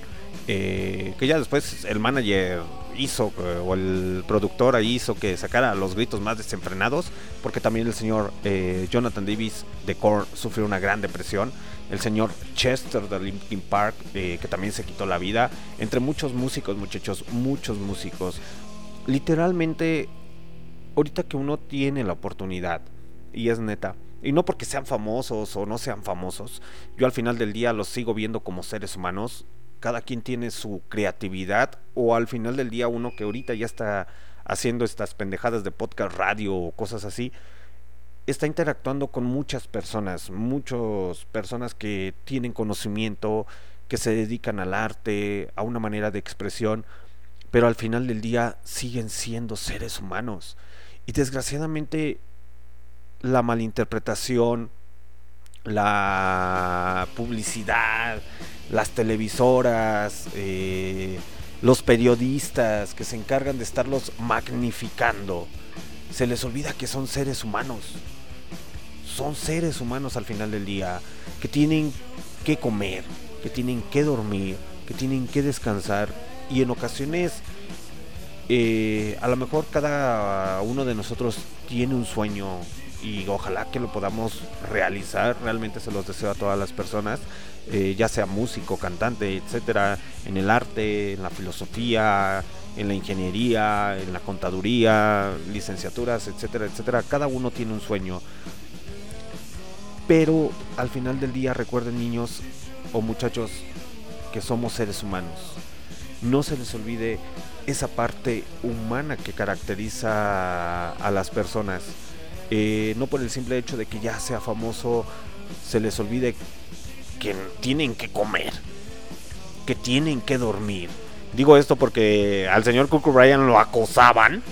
eh, que ya después el manager hizo, eh, o el productor hizo que sacara los gritos más desenfrenados, porque también el señor eh, Jonathan Davis de Korn sufrió una gran depresión. El señor Chester de Linkin Park, eh, que también se quitó la vida. Entre muchos músicos, muchachos, muchos músicos. Literalmente, ahorita que uno tiene la oportunidad, y es neta, y no porque sean famosos o no sean famosos, yo al final del día los sigo viendo como seres humanos, cada quien tiene su creatividad, o al final del día uno que ahorita ya está haciendo estas pendejadas de podcast radio o cosas así, está interactuando con muchas personas, muchas personas que tienen conocimiento, que se dedican al arte, a una manera de expresión, pero al final del día siguen siendo seres humanos. Y desgraciadamente la malinterpretación, la publicidad, las televisoras, eh, los periodistas que se encargan de estarlos magnificando, se les olvida que son seres humanos. Son seres humanos al final del día, que tienen que comer, que tienen que dormir, que tienen que descansar y en ocasiones eh, a lo mejor cada uno de nosotros tiene un sueño y ojalá que lo podamos realizar. Realmente se los deseo a todas las personas, eh, ya sea músico, cantante, etcétera, en el arte, en la filosofía, en la ingeniería, en la contaduría, licenciaturas, etcétera, etcétera. Cada uno tiene un sueño. Pero al final del día recuerden niños o muchachos que somos seres humanos. No se les olvide esa parte humana que caracteriza a las personas. Eh, no por el simple hecho de que ya sea famoso, se les olvide que tienen que comer, que tienen que dormir. Digo esto porque al señor Cook Ryan lo acosaban.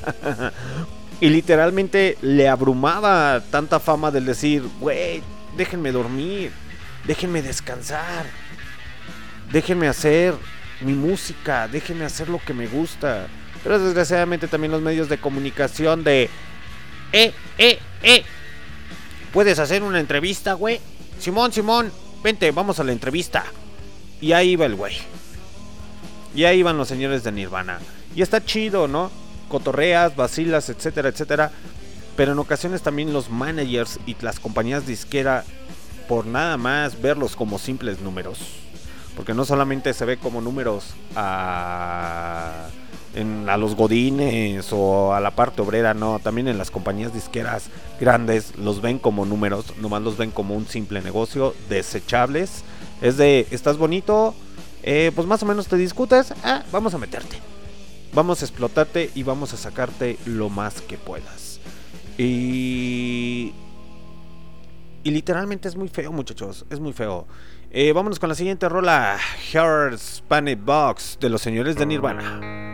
y literalmente le abrumaba tanta fama del decir, güey, déjenme dormir, déjenme descansar, déjenme hacer mi música, déjenme hacer lo que me gusta. Pero desgraciadamente también los medios de comunicación de... Eh, eh, eh. ¿Puedes hacer una entrevista, güey? Simón, Simón, vente, vamos a la entrevista. Y ahí iba el güey. Y ahí iban los señores de Nirvana. Y está chido, ¿no? Cotorreas, vacilas, etcétera, etcétera. Pero en ocasiones también los managers y las compañías disquera, por nada más verlos como simples números. Porque no solamente se ve como números a, en- a los godines o a la parte obrera, no. También en las compañías disqueras grandes los ven como números. Nomás los ven como un simple negocio. Desechables. Es de, estás bonito, eh, pues más o menos te discutes. ah, vamos a meterte. Vamos a explotarte y vamos a sacarte lo más que puedas. Y y literalmente es muy feo, muchachos. Es muy feo. Eh, vámonos con la siguiente rola. Hearts Panic Box de los señores de Nirvana.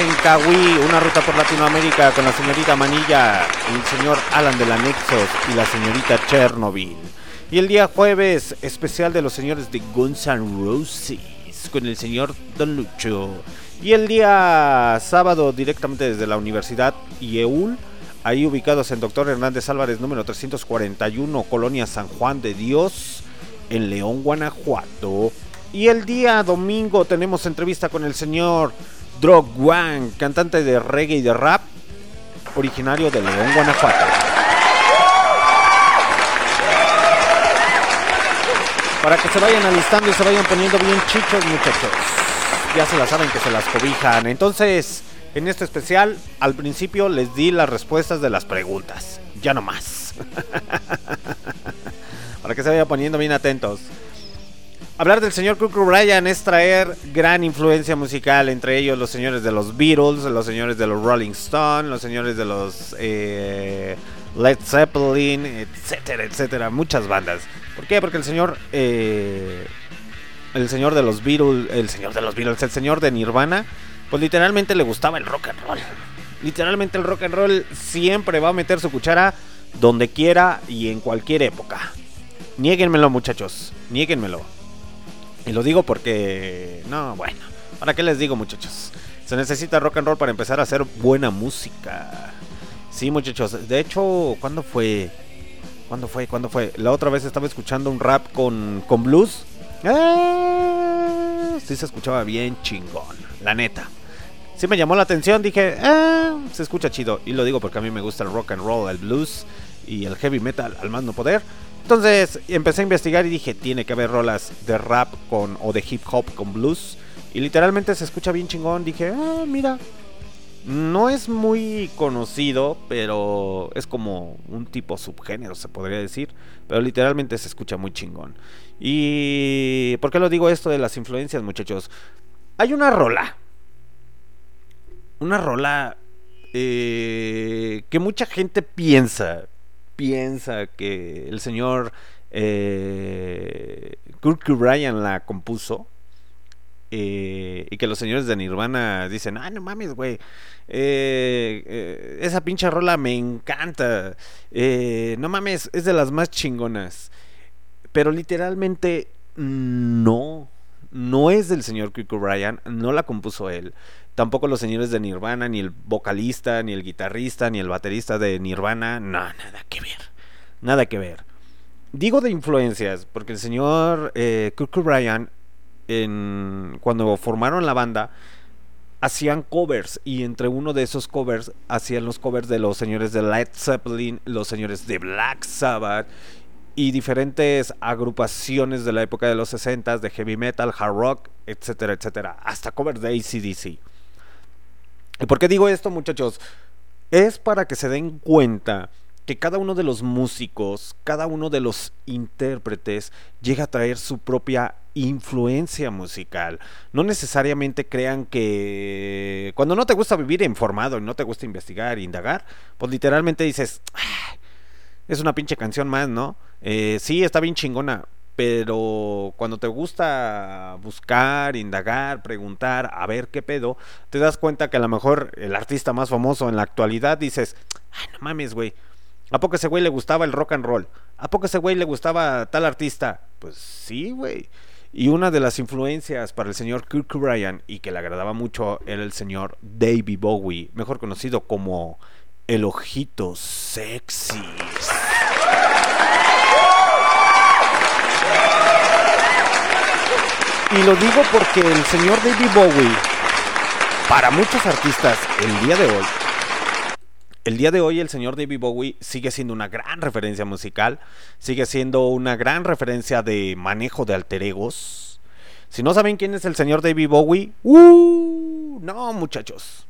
En Cahuí, una ruta por Latinoamérica con la señorita Manilla, el señor Alan de la Nexos y la señorita Chernobyl. Y el día jueves, especial de los señores de Guns N' Roses con el señor Don Lucho. Y el día sábado, directamente desde la Universidad IEUL, ahí ubicados en Doctor Hernández Álvarez, número 341, Colonia San Juan de Dios, en León, Guanajuato. Y el día domingo tenemos entrevista con el señor Drog Wang, cantante de reggae y de rap, originario de León, Guanajuato. Para que se vayan alistando y se vayan poniendo bien chichos, muchachos. Ya se la saben que se las cobijan. Entonces, en este especial, al principio les di las respuestas de las preguntas. Ya no más. Para que se vayan poniendo bien atentos. Hablar del señor Kurt Ryan es traer gran influencia musical, entre ellos los señores de los Beatles, los señores de los Rolling Stones, los señores de los eh, Led Zeppelin, etcétera, etcétera, muchas bandas. ¿Por qué? Porque el señor, eh, el señor de los Beatles, el señor de los Beatles, el señor de Nirvana, pues literalmente le gustaba el rock and roll. Literalmente el rock and roll siempre va a meter su cuchara donde quiera y en cualquier época. Niéguenmelo, muchachos, niéguenmelo. Y lo digo porque, no, bueno, ¿para qué les digo, muchachos? Se necesita rock and roll para empezar a hacer buena música. Sí, muchachos. De hecho, ¿cuándo fue? ¿Cuándo fue? ¿Cuándo fue? La otra vez estaba escuchando un rap con, con blues. Ah, sí se escuchaba bien chingón, la neta. Sí me llamó la atención, dije, ah, se escucha chido. Y lo digo porque a mí me gusta el rock and roll, el blues y el heavy metal al más no poder. Entonces empecé a investigar y dije, tiene que haber rolas de rap con o de hip hop con blues. Y literalmente se escucha bien chingón. Dije, ah, mira. No es muy conocido, pero es como un tipo subgénero, se podría decir. Pero literalmente se escucha muy chingón. ¿Y por qué lo digo esto de las influencias, muchachos? Hay una rola. Una rola eh, que mucha gente piensa. Piensa que el señor eh, Kurt Ryan la compuso. eh, y que los señores de Nirvana dicen, ah, no mames, güey. eh, eh, esa pinche rola me encanta. no mames, es de las más chingonas. Pero literalmente no. No es del señor Kurt Ryan, no la compuso él. Tampoco los señores de Nirvana, ni el vocalista, ni el guitarrista, ni el baterista de Nirvana. No, nada que ver. Nada que ver. Digo de influencias, porque el señor eh, Kurt Ryan, en, cuando formaron la banda, hacían covers. Y entre uno de esos covers, hacían los covers de los señores de Led Zeppelin, los señores de Black Sabbath y diferentes agrupaciones de la época de los 60 de heavy metal, hard rock, etcétera, etcétera. Hasta covers de ACDC. ¿Y por qué digo esto, muchachos? Es para que se den cuenta que cada uno de los músicos, cada uno de los intérpretes llega a traer su propia influencia musical. No necesariamente crean que cuando no te gusta vivir informado y no te gusta investigar indagar, pues literalmente dices, "Ah, es una pinche canción más, ¿no? Eh, sí, está bien chingona, pero cuando te gusta buscar, indagar, preguntar, a ver qué pedo, te das cuenta que a lo mejor el artista más famoso en la actualidad dices, ay, no mames, güey. ¿A poco ese güey le gustaba el rock and roll? ¿A poco ese güey le gustaba tal artista? Pues sí, güey. Y una de las influencias para el señor Kirk Ryan y que le agradaba mucho era el señor David Bowie, mejor conocido como el ojito sexy. Y lo digo porque el señor David Bowie, para muchos artistas, el día de hoy, el día de hoy el señor David Bowie sigue siendo una gran referencia musical, sigue siendo una gran referencia de manejo de alter egos. Si no saben quién es el señor David Bowie, ¡uh! no muchachos,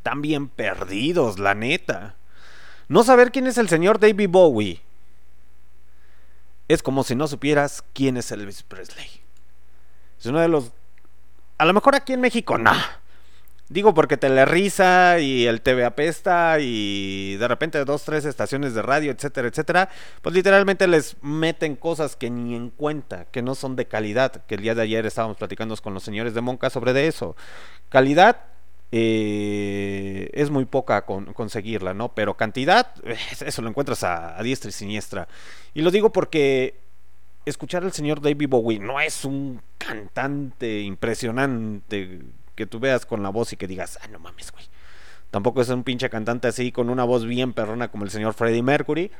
están bien perdidos, la neta. No saber quién es el señor David Bowie es como si no supieras quién es Elvis Presley. Es uno de los... A lo mejor aquí en México, no. Digo porque Telerisa y el TV apesta y de repente dos, tres estaciones de radio, etcétera, etcétera, pues literalmente les meten cosas que ni en cuenta, que no son de calidad, que el día de ayer estábamos platicando con los señores de Monca sobre de eso. Calidad eh, es muy poca con, conseguirla, ¿no? Pero cantidad, eso lo encuentras a, a diestra y siniestra. Y lo digo porque escuchar al señor David Bowie no es un cantante impresionante que tú veas con la voz y que digas, ah, no mames, güey. Tampoco es un pinche cantante así con una voz bien perrona como el señor Freddie Mercury.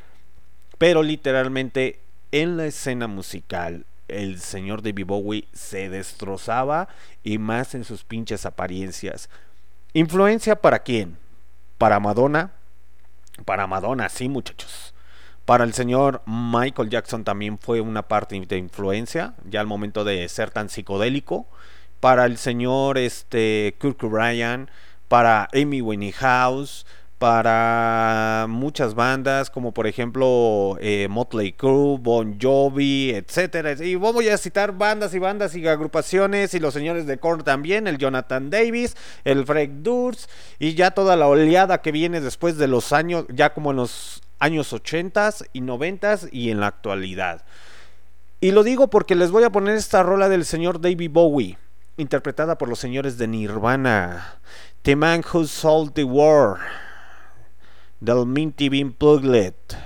Pero literalmente en la escena musical el señor David Bowie se destrozaba y más en sus pinches apariencias. ¿Influencia para quién? Para Madonna. Para Madonna, sí, muchachos. Para el señor Michael Jackson también fue una parte de influencia, ya al momento de ser tan psicodélico. Para el señor este, Kirk Ryan, para Amy Winehouse, para muchas bandas, como por ejemplo eh, Motley Crue, Bon Jovi, etcétera. Y voy a citar bandas y bandas y agrupaciones, y los señores de Korn también, el Jonathan Davis, el Fred Durst, y ya toda la oleada que viene después de los años, ya como en los años 80 y 90 y en la actualidad. Y lo digo porque les voy a poner esta rola del señor David Bowie, interpretada por los señores de Nirvana. The Man Who Sold the War, del Minty Bean Pluglet.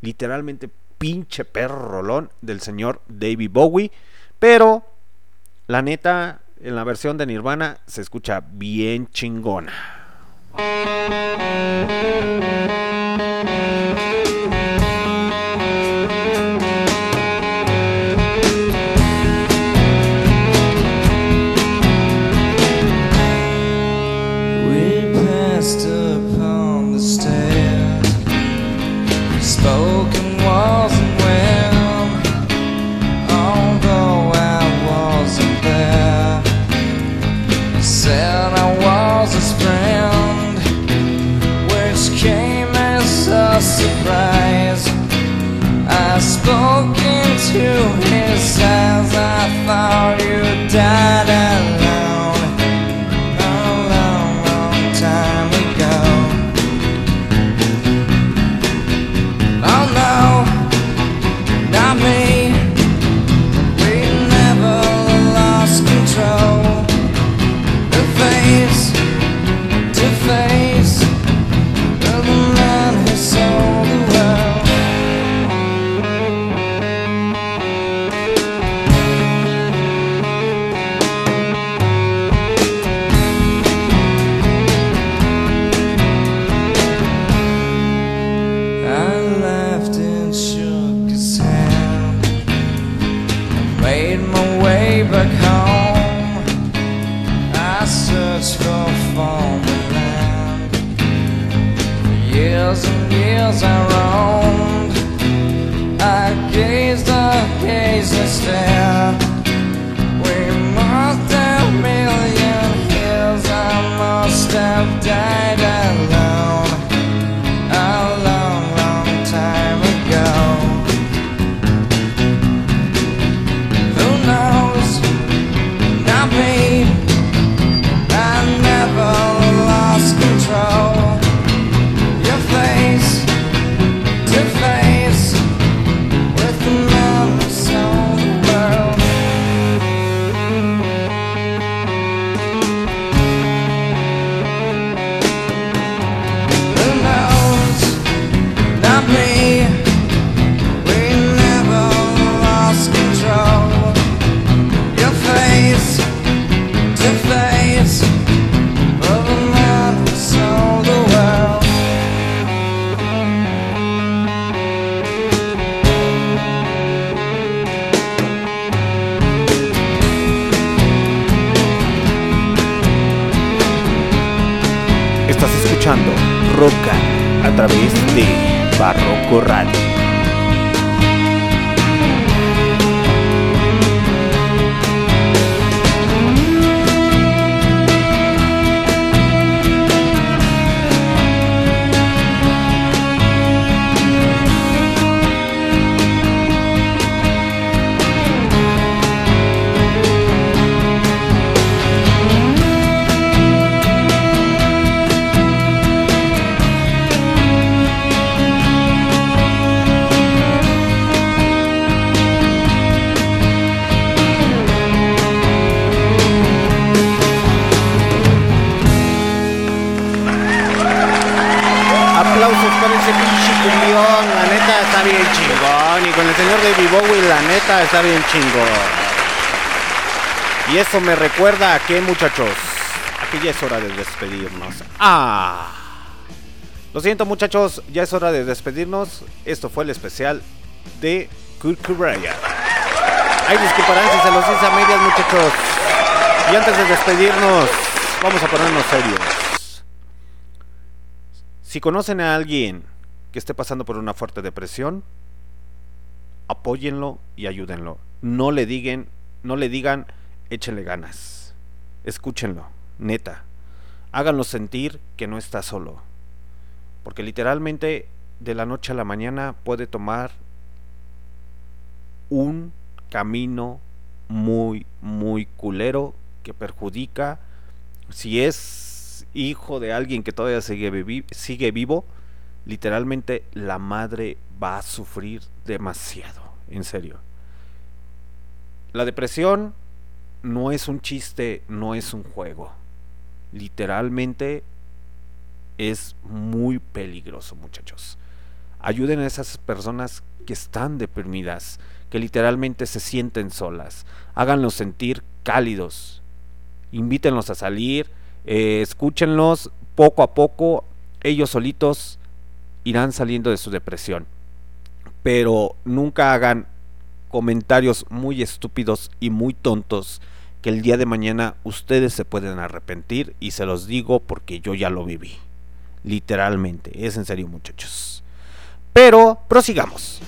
Literalmente pinche perro rolón del señor David Bowie. Pero, la neta, en la versión de Nirvana se escucha bien chingona. Radio. Chingón. Y con el señor David Bowie, la neta está bien chingón. Y eso me recuerda a que, muchachos, aquí ya es hora de despedirnos. Ah. Lo siento, muchachos, ya es hora de despedirnos. Esto fue el especial de Kurt Cobain. Ay, disculparán se los hice a medias, muchachos. Y antes de despedirnos, vamos a ponernos serios. Si conocen a alguien que esté pasando por una fuerte depresión, apóyenlo y ayúdenlo. No le digan, no le digan, échenle ganas. Escúchenlo, neta. Háganlo sentir que no está solo. Porque literalmente de la noche a la mañana puede tomar un camino muy, muy culero que perjudica si es hijo de alguien que todavía sigue, vivi- sigue vivo, literalmente la madre va a sufrir demasiado, en serio. La depresión no es un chiste, no es un juego. Literalmente es muy peligroso, muchachos. Ayuden a esas personas que están deprimidas, que literalmente se sienten solas. Háganlos sentir cálidos. Invítenlos a salir, eh, escúchenlos poco a poco. Ellos solitos irán saliendo de su depresión. Pero nunca hagan comentarios muy estúpidos y muy tontos que el día de mañana ustedes se pueden arrepentir y se los digo porque yo ya lo viví. Literalmente, es en serio muchachos. Pero prosigamos.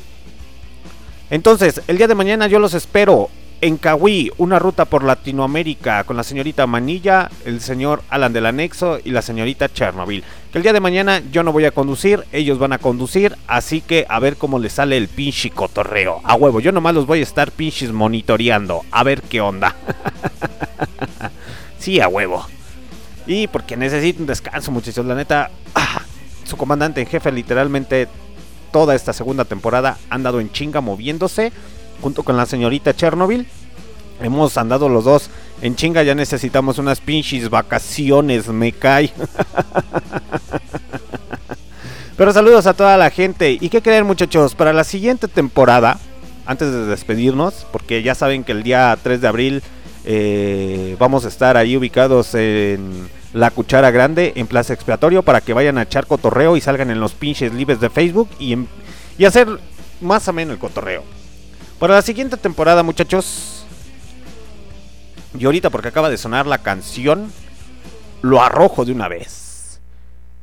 Entonces, el día de mañana yo los espero en Cahuí, una ruta por Latinoamérica con la señorita Manilla, el señor Alan del Anexo y la señorita Chernobyl. Que el día de mañana yo no voy a conducir, ellos van a conducir, así que a ver cómo les sale el pinche cotorreo. A huevo, yo nomás los voy a estar pinches monitoreando, a ver qué onda. sí, a huevo. Y porque necesito un descanso, muchachos, la neta. ah, su comandante en jefe literalmente toda esta segunda temporada ha andado en chinga moviéndose junto con la señorita Chernobyl. Hemos andado los dos en chinga, ya necesitamos unas pinches vacaciones, me cae. Pero saludos a toda la gente. ¿Y qué creen muchachos? Para la siguiente temporada, antes de despedirnos, porque ya saben que el día 3 de abril eh, vamos a estar ahí ubicados en la cuchara grande, en Plaza Expiatorio, para que vayan a echar cotorreo y salgan en los pinches libres de Facebook y, hacer más o menos el cotorreo. Para la siguiente temporada, muchachos, y ahorita porque acaba de sonar la canción, lo arrojo de una vez.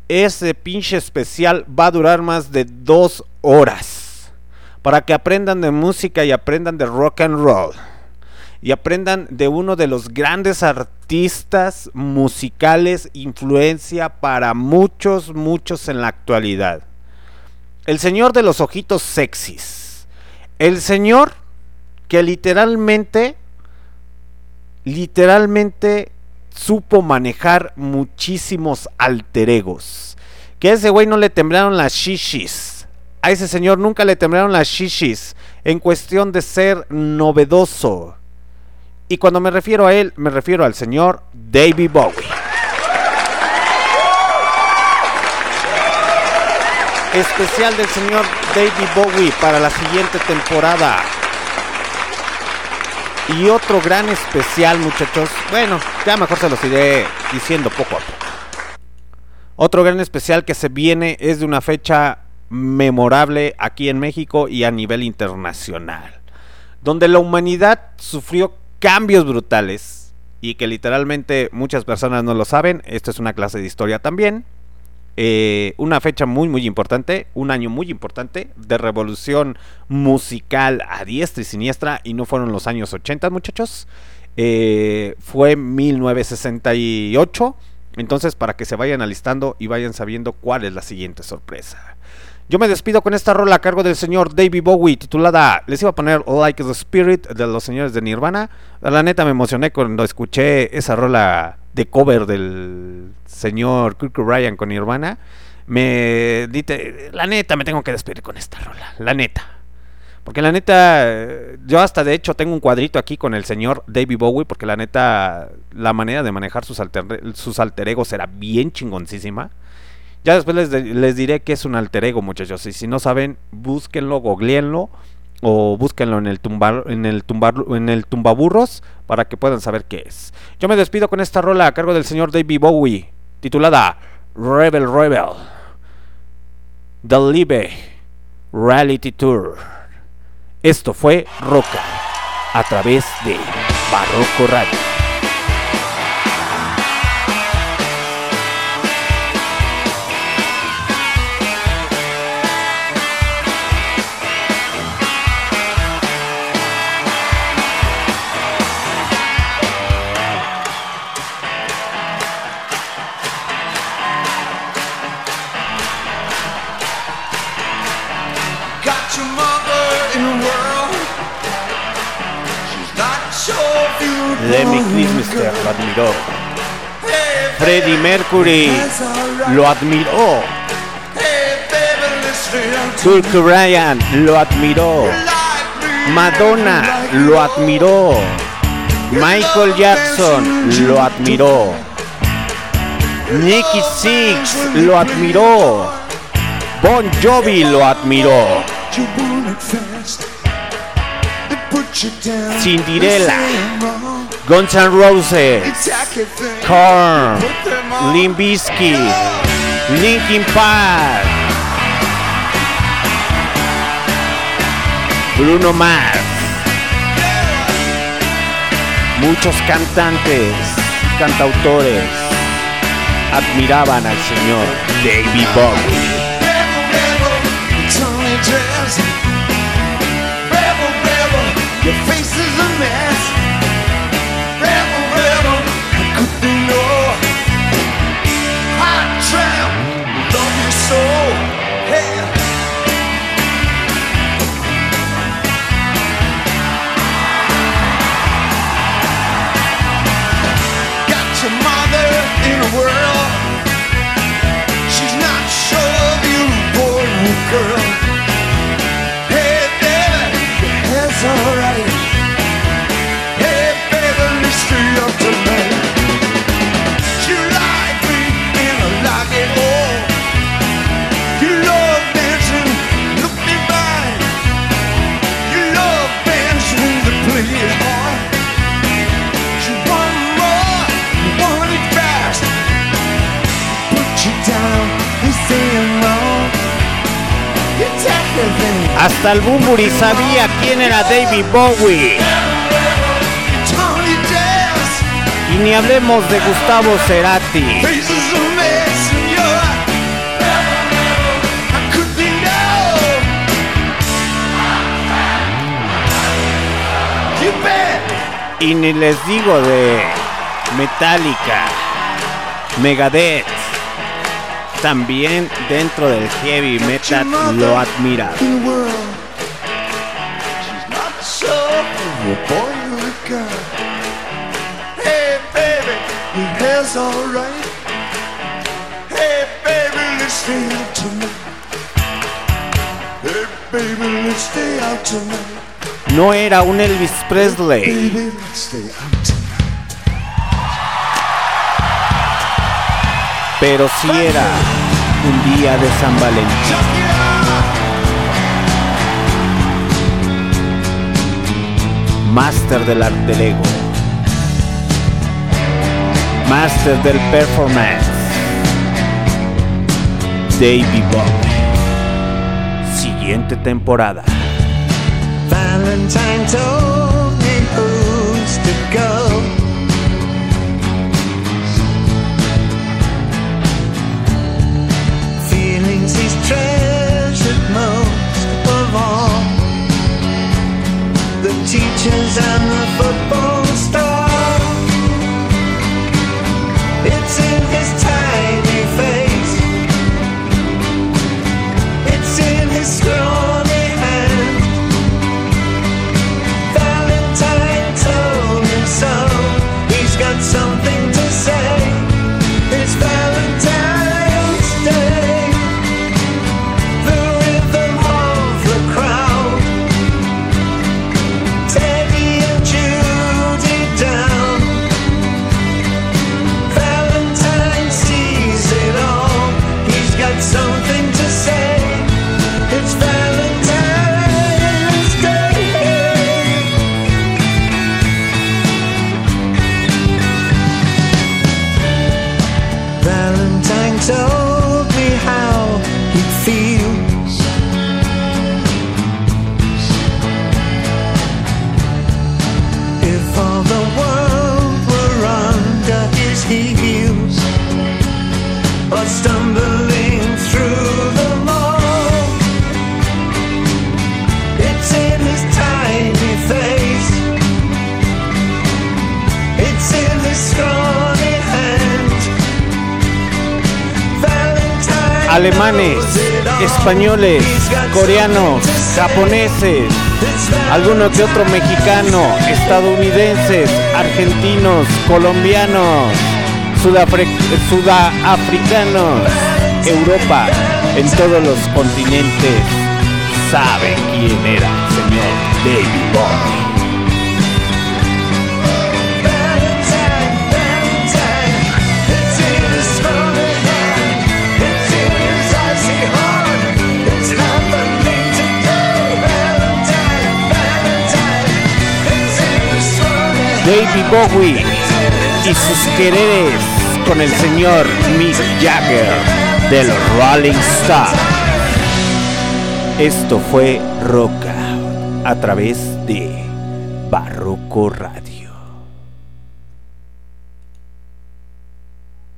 Ese pinche especial va a durar más de dos horas. Para que aprendan de música y aprendan de rock and roll. Y aprendan de uno de los grandes artistas musicales, influencia para muchos, muchos en la actualidad. El señor de los ojitos sexys. El señor que literalmente, literalmente supo manejar muchísimos alter egos. Que a ese güey no le temblaron las shishis. A ese señor nunca le temblaron las shishis en cuestión de ser novedoso. Y cuando me refiero a él, me refiero al señor David Bowie. Especial del señor David Bowie para la siguiente temporada. Y otro gran especial, muchachos. Bueno, ya mejor se los iré diciendo poco a poco. Otro gran especial que se viene es de una fecha memorable aquí en México y a nivel internacional. Donde la humanidad sufrió cambios brutales y que literalmente muchas personas no lo saben. Esto es una clase de historia también. Eh, una fecha muy muy importante, un año muy importante de revolución musical a diestra y siniestra y no fueron los años 80 muchachos, Eh, fue 1968, entonces para que se vayan alistando y vayan sabiendo cuál es la siguiente sorpresa. Yo me despido con esta rola a cargo del señor David Bowie titulada, les iba a poner Like the Spirit de los señores de Nirvana. La neta me emocioné cuando escuché esa rola de cover del señor Kirk Ryan con Nirvana. Me dite, la neta me tengo que despedir con esta rola, la neta. Porque la neta, yo hasta de hecho tengo un cuadrito aquí con el señor David Bowie, porque la neta, la manera de manejar sus alter, sus alter egos era bien chingoncísima. Ya después les, les diré que es un alter ego, muchachos. Y si no saben, búsquenlo, googleenlo o búsquenlo en el tumbar, en el tumbar, en el tumbaburros para que puedan saber qué es. Yo me despido con esta rola a cargo del señor David Bowie, titulada Rebel Rebel. The Live Reality Tour. Esto fue Roca a través de Barroco Radio. Lemmy Kilmister lo admiró. Freddie Mercury lo admiró. Kirk Ryan lo admiró. Madonna lo admiró. Michael Jackson lo admiró. Nicky Six lo admiró. Bon Jovi lo admiró. Cinderella. Guns N' Roses. Korn. Limp Bizkit. Linkin Park. Bruno Mars. Muchos cantantes, cantautores admiraban al señor David Bowie.
Your face is a mess. Girl. Hey, baby, your hair's alright.
Hasta el Bumburi sabía quién era David Bowie. Y ni hablemos de Gustavo Cerati. Y ni les digo de Metallica, Megadeth. También dentro del heavy metal lo admira.
In the world, she's not
pero sí era un día de San Valentín. Master del arte del ego. Master del performance. David Bowie. Siguiente temporada.
Valentine musicians and the football star. It's in his time.
Alemanes, españoles, coreanos, japoneses, alguno que otro mexicano, estadounidenses, argentinos, colombianos, sudafri- sudafricanos, Europa, en todos los continentes, saben quién era señor David Bowie. David Bowie y sus quereres con el señor Mick Jagger de los Rolling Stones. Esto fue Roca a través de Barroco Radio.